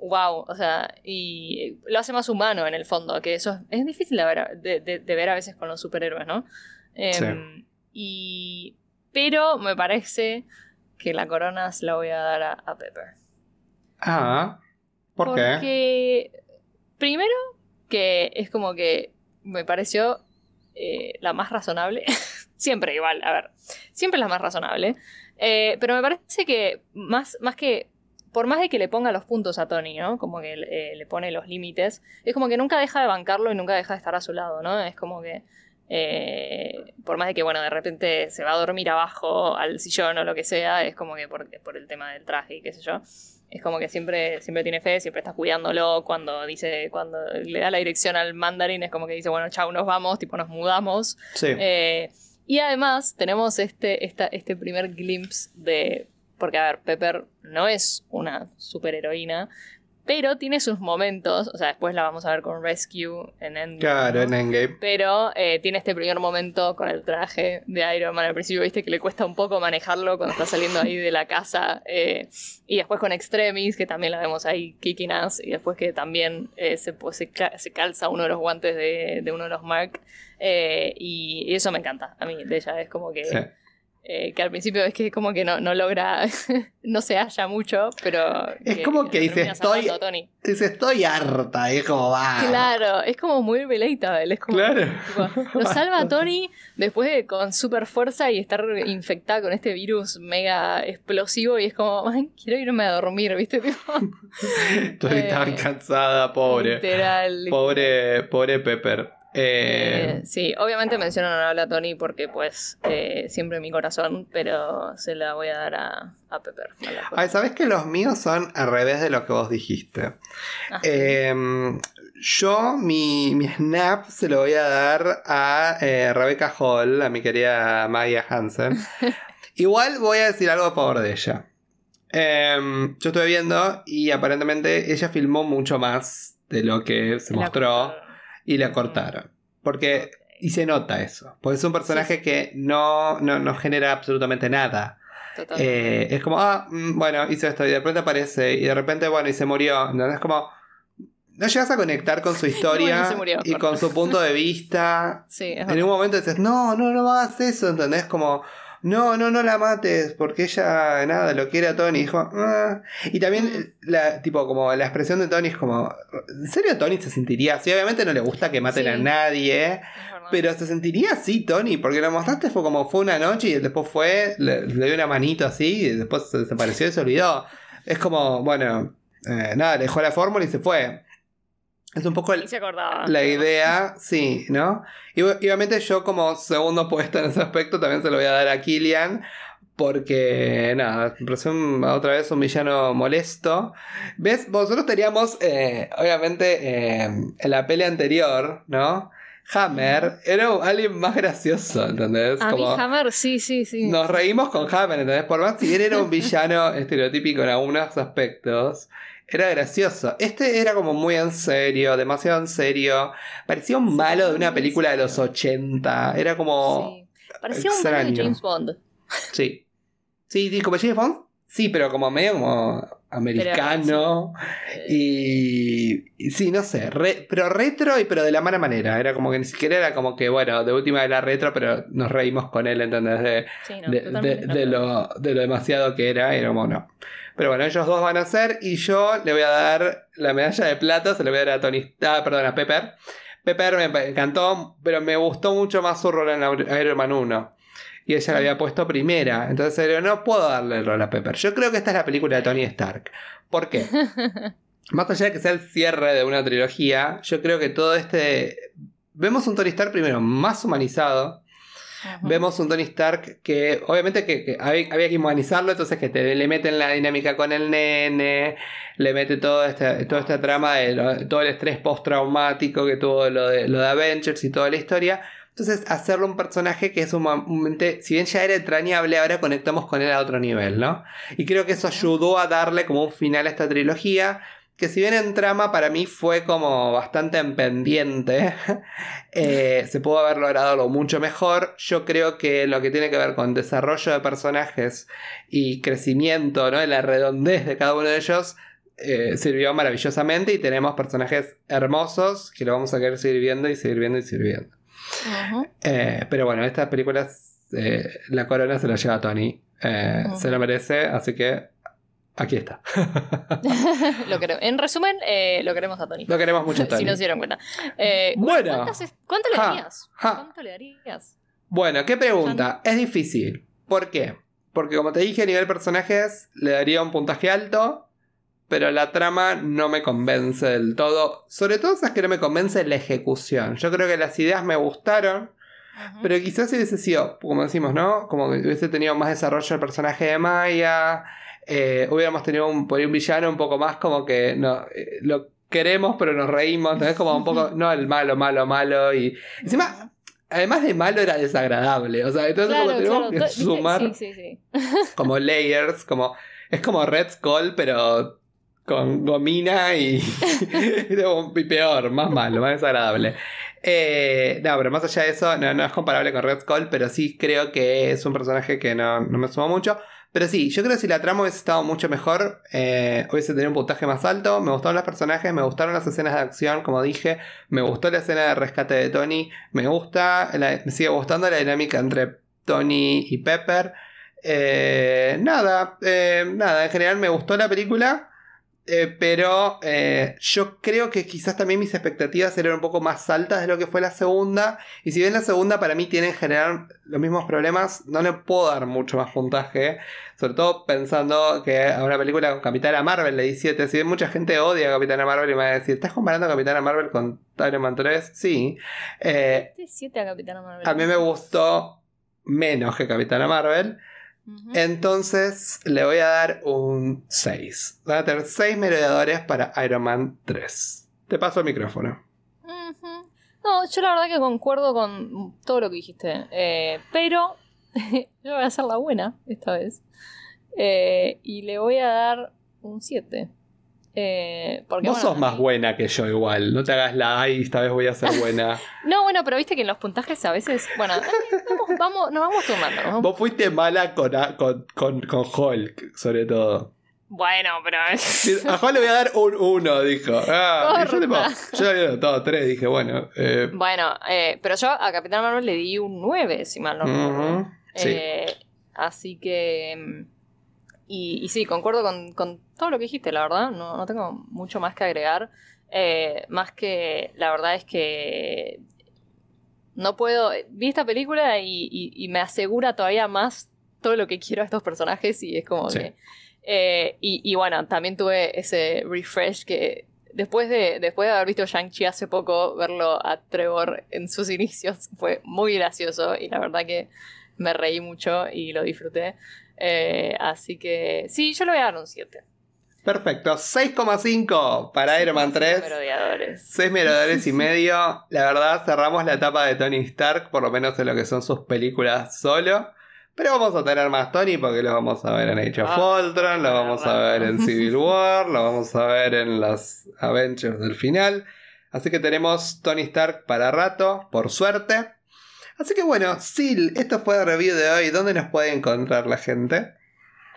S2: Wow, o sea, y lo hace más humano en el fondo, que eso es, es difícil de ver, de, de- de ver a veces con los superhéroes, ¿no? Em, y, pero me parece que la corona se la voy a dar a, a Pepper.
S1: Ah, ¿por qué?
S2: Porque, primero, que es como que me pareció eh, la más razonable. siempre igual, a ver, siempre la más razonable. Eh, pero me parece que más, más que, por más de que le ponga los puntos a Tony, ¿no? Como que eh, le pone los límites, es como que nunca deja de bancarlo y nunca deja de estar a su lado, ¿no? Es como que... eh, por más de que, bueno, de repente se va a dormir abajo al sillón o lo que sea, es como que por, por el tema del traje y qué sé yo. Es como que siempre, siempre tiene fe, siempre está cuidándolo. Cuando dice, cuando le da la dirección al mandarín, es como que dice, bueno, chau, nos vamos, tipo, nos mudamos.
S1: Sí.
S2: Eh, y además tenemos este, esta, este primer glimpse de. Porque, a ver, Pepper no es una superheroína, pero tiene sus momentos, o sea, después la vamos a ver con Rescue en Endgame.
S1: Claro, en Endgame.
S2: Pero eh, tiene este primer momento con el traje de Iron Man. Al principio, viste que le cuesta un poco manejarlo cuando está saliendo ahí de la casa. eh, y después con Extremis, que también la vemos ahí kicking ass. Y después que también eh, se, pues, se, ca- se calza uno de los guantes de, de uno de los Mark. Y, y eso me encanta a mí de ella. Es como que.
S1: Sí.
S2: Eh, que al principio es que como que no, no logra, no se halla mucho, pero...
S1: Es como que dice, estoy-
S2: Tony.
S1: Dice, estoy harta. Y es como, va.
S2: Claro, es como muy relatable. Es como,
S1: Claro.
S2: tipo, lo salva a Tony después de con super fuerza y estar infectada con este virus mega explosivo y es como, ay, quiero irme a dormir, ¿viste? Tipo,
S1: Estoy tan
S2: Eh,
S1: cansada, pobre.
S2: Literal.
S1: Pobre, pobre Pepper. Eh,
S2: Eh, sí, obviamente menciono honorable a Tony porque pues eh, siempre en mi corazón, pero se la voy a dar a, a Pepper. a
S1: Ay, ¿sabes que los míos son al revés de lo que vos dijiste?
S2: Ah,
S1: Eh, yo, mi, mi snap se lo voy a dar a eh, Rebecca Hall, a mi querida Maya Hansen. Igual voy a decir algo a favor de ella. Em, yo estuve viendo y aparentemente ella filmó mucho más de lo que se
S2: la
S1: mostró. Y la cortaron. Porque, y se nota eso, porque es un personaje que no, no, no genera absolutamente nada. Eh, es como, ah, mm, bueno, hizo esto y de repente aparece y de repente, bueno, y se murió. ¿entendés? Es como, no llegas a conectar con su historia
S2: bueno, se murió,
S1: y con su punto de vista.
S2: sí,
S1: En un momento dices, no, no, no hagas eso, ¿entendés? Como, no, no, no la mates, porque ella, nada, lo quiere a Tony. Y, dijo, "Ah". y también, la, tipo, como la expresión de Tony es como, ¿en serio Tony se sentiría así? Obviamente no le gusta que maten
S2: Sí.
S1: a nadie.
S2: Verdad.
S1: Pero se sentiría así, Tony, porque lo mostraste fue como fue una noche y después fue, le, le dio una manito así y después se desapareció y se olvidó. Es como, bueno, eh, nada, dejó la fórmula y se fue. Es un poco el-
S2: se acordaba.
S1: la idea, sí, ¿no? Y ob- obviamente yo como segundo puesto en ese aspecto también se lo voy a dar a Killian. Porque, nada, un- otra vez un villano molesto. ¿Ves? Nosotros teníamos, eh, obviamente, eh, en la pelea anterior, ¿no? Hammer era alguien más gracioso, ¿entendés?
S2: A mí Hammer, sí, sí, sí.
S1: nos reímos con Hammer, ¿entendés? Por más si bien era un villano estereotípico en algunos aspectos, era gracioso. Este era como muy en serio, demasiado en serio. Parecía un malo de una película de los 80. Era como.
S2: Sí. Parecía un malo de. James Bond.
S1: Sí. Sí, sí, como James Bond. Sí, pero como medio como americano.
S2: Eh,
S1: Y, y sí, no sé, re- pero retro y pero de la mala manera. Era como que ni siquiera era como que, bueno, de última era retro, pero nos reímos con él, ¿entendés? De,
S2: sí, no,
S1: de, de- de lo, de lo demasiado que era, y era como no. Pero bueno, ellos dos van a ser y yo le voy a dar la medalla de plata, se le voy a dar a Tony, ah, perdón, a Pepper. Pepper me encantó, pero me gustó mucho más su rol en Iron Man 1. Y ella la había puesto primera. Entonces yo no puedo darle el rol a Pepper. Yo creo que esta es la película de Tony Stark. ¿Por qué? Más allá de que sea el cierre de una trilogía, yo creo que todo este... Vemos un Tony Stark primero más humanizado. Vemos un Tony Stark que obviamente que, que había, había que humanizarlo, entonces que te, le meten la dinámica con el nene, le mete todo este, toda esta trama de lo- todo el estrés postraumático que tuvo lo de, lo de Avengers y toda la historia. Entonces hacerlo un personaje que es sumamente, si bien ya era entrañable, ahora conectamos con él a otro nivel, ¿no? Y creo que eso ayudó a darle como un final a esta trilogía. Que si bien en trama para mí fue como bastante en pendiente, eh, se pudo haber logrado lo mucho mejor. Yo creo que lo que tiene que ver con desarrollo de personajes y crecimiento, ¿no? En la redondez de cada uno de ellos, eh, sirvió maravillosamente y tenemos personajes hermosos que lo vamos a querer seguir viendo y seguir viendo y seguir viendo.
S2: Ujú.
S1: Eh, pero bueno, estas películas, la corona se la lleva Tony. Eh,
S2: Ujú.
S1: Se lo merece, así que aquí está.
S2: lo creo. En resumen, eh, lo queremos a Tony.
S1: Lo queremos mucho, Tony.
S2: si no se dieron cuenta. Eh,
S1: Bueno.
S2: ¿cuántas es- ¿Cuánto le darías? ¿Cuánto le darías?
S1: Bueno, ¿qué pregunta? Es difícil. ¿Por qué? Porque como te dije, a nivel personajes le daría un puntaje alto, pero la trama no me convence del todo. Sobre todo es que no me convence la ejecución. Yo creo que las ideas me gustaron, pero quizás si hubiese sido, como decimos, ¿no? Como que hubiese tenido más desarrollo el personaje de Maya, eh, hubiéramos tenido un, por ahí un villano un poco más como que no, eh, lo queremos pero nos reímos, entonces como un poco, no el malo, malo, malo y encima... Además de malo era desagradable, o sea, entonces como
S2: Claro,
S1: tenemos
S2: claro.
S1: que sumar
S2: Sí, sí, sí.
S1: como layers, como es como Red Skull, pero con gomina y, y peor, más malo, más desagradable. Eh, no, pero más allá de eso, no, es comparable con Red Skull, pero sí creo que es un personaje que no, no me suma mucho. Pero sí, yo creo que si la trama hubiese estado mucho mejor, eh, hubiese tenido un puntaje más alto. Me gustaron los personajes, me gustaron las escenas de acción, como dije. Me gustó la escena de rescate de Tony. Me gusta, me sigue gustando la dinámica entre Tony y Pepper. Eh, nada, eh, nada, en general me gustó la película. Eh, pero eh, yo creo que quizás también mis expectativas eran un poco más altas de lo que fue la segunda. Y si bien la segunda para mí tiene en general los mismos problemas, no le puedo dar mucho más puntaje. Sobre todo pensando que a una película con Capitana Marvel le di 7. Si bien mucha gente odia a Capitana Marvel y me va a decir, ¿estás comparando a Capitana Marvel con Iron Man 3? Sí.
S2: Eh, 7 a Capitana Marvel.
S1: A mí me gustó menos que Capitana Marvel. Entonces le voy a dar un 6. Van a tener 6 merodeadores para Iron Man 3. Te paso el micrófono.
S2: No, yo la verdad que concuerdo con todo lo que dijiste. Eh, pero yo voy a hacer la buena esta vez. Eh, y le voy a dar un 7. Eh, porque,
S1: Vos sos más buena que yo igual, no te hagas la ay, esta vez voy a ser buena.
S2: no, bueno, pero viste que en los puntajes a veces, bueno, vamos, vamos, nos vamos tomando.
S1: Vos fuiste mala con, con, con, con, Hulk, sobre todo.
S2: Bueno, pero...
S1: a Hulk le voy a dar un 1, dijo. Ah, yo, le, yo le había dado 3, dije, bueno.
S2: Eh. Bueno, eh, pero yo a Capitán Marvel le di un 9, si mal no recuerdo. así que... Mm, y, y sí, concuerdo con, con, todo lo que dijiste, la verdad. No, no tengo mucho más que agregar. Eh, más que la verdad es que no puedo. Vi esta película y, y, me asegura todavía más todo lo que quiero a estos personajes y es como que. Eh, y, bueno, también tuve ese refresh que después de, después de haber visto Shang-Chi hace poco, verlo a Trevor en sus inicios fue muy gracioso y la verdad que me reí mucho y lo disfruté. Eh, así que sí, yo le voy a dar un 7.
S1: Perfecto, 6,5 para Iron Man 3. 6 merodeadores y medio. La verdad, cerramos la etapa de Tony Stark, por lo menos en lo que son sus películas solo. Pero vamos a tener más Tony porque lo vamos a ver en Age of ah, Ultron, lo vamos a ver en Civil War, lo vamos a ver en las Avengers del final. Así que tenemos Tony Stark para rato, por suerte. Así que bueno, Sil, esto fue el review de hoy. ¿Dónde nos puede encontrar la gente?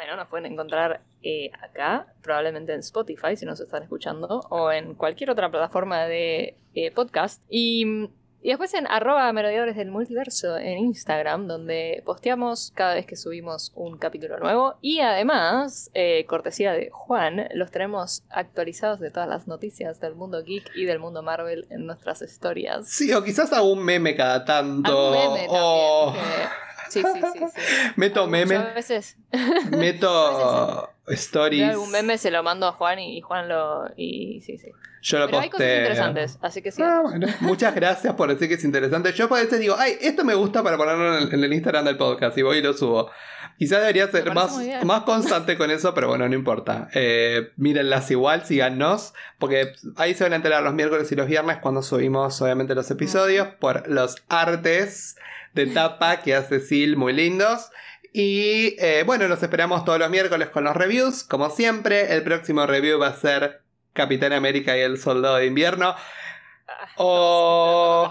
S2: Bueno, nos pueden encontrar eh, acá, probablemente en Spotify si nos están escuchando, o en cualquier otra plataforma de eh, podcast. Y y después en arroba merodeadores del multiverso en Instagram, donde posteamos cada vez que subimos un capítulo nuevo. Y además, eh, cortesía de Juan, los tenemos actualizados de todas las noticias del mundo geek y del mundo Marvel en nuestras historias.
S1: Sí, o quizás algún meme cada tanto.
S2: meme también, Sí, sí, sí, sí.
S1: Meto meme.
S2: A veces.
S1: Meto stories.
S2: algún meme se lo mando a Juan y Juan lo. Y sí, sí.
S1: Yo lo
S2: Pero hay cosas interesantes, así que sí. Ah,
S1: muchas gracias por decir que es interesante. Yo a veces digo, ay, esto me gusta para ponerlo en el, Instagram del podcast y voy y lo subo. Quizás debería ser más, más constante con eso, pero bueno, no importa. Eh, mírenlas igual, síganos, porque ahí se van a enterar los miércoles y los viernes cuando subimos obviamente los episodios por los artes de tapa que hace Sil muy lindos. Y eh, bueno, los esperamos todos los miércoles con los reviews. Como siempre, el próximo review va a ser Capitán América y el Soldado de Invierno. Ah, oh,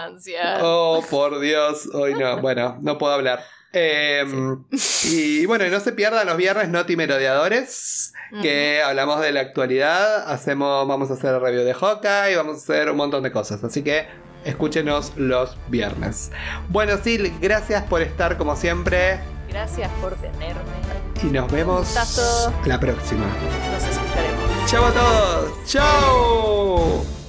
S1: oh, por Dios, hoy no. Bueno, no puedo hablar. Em, y bueno, no se pierdan los viernes Noti Merodeadores, que hablamos de la actualidad, hacemos, vamos a hacer el review de y vamos a hacer un montón de cosas. Así que escúchenos los viernes. Bueno, Sil, gracias por estar como siempre.
S2: Gracias por tenerme.
S1: Y nos vemos la próxima.
S2: Nos escucharemos.
S1: Chao a todos. Chao.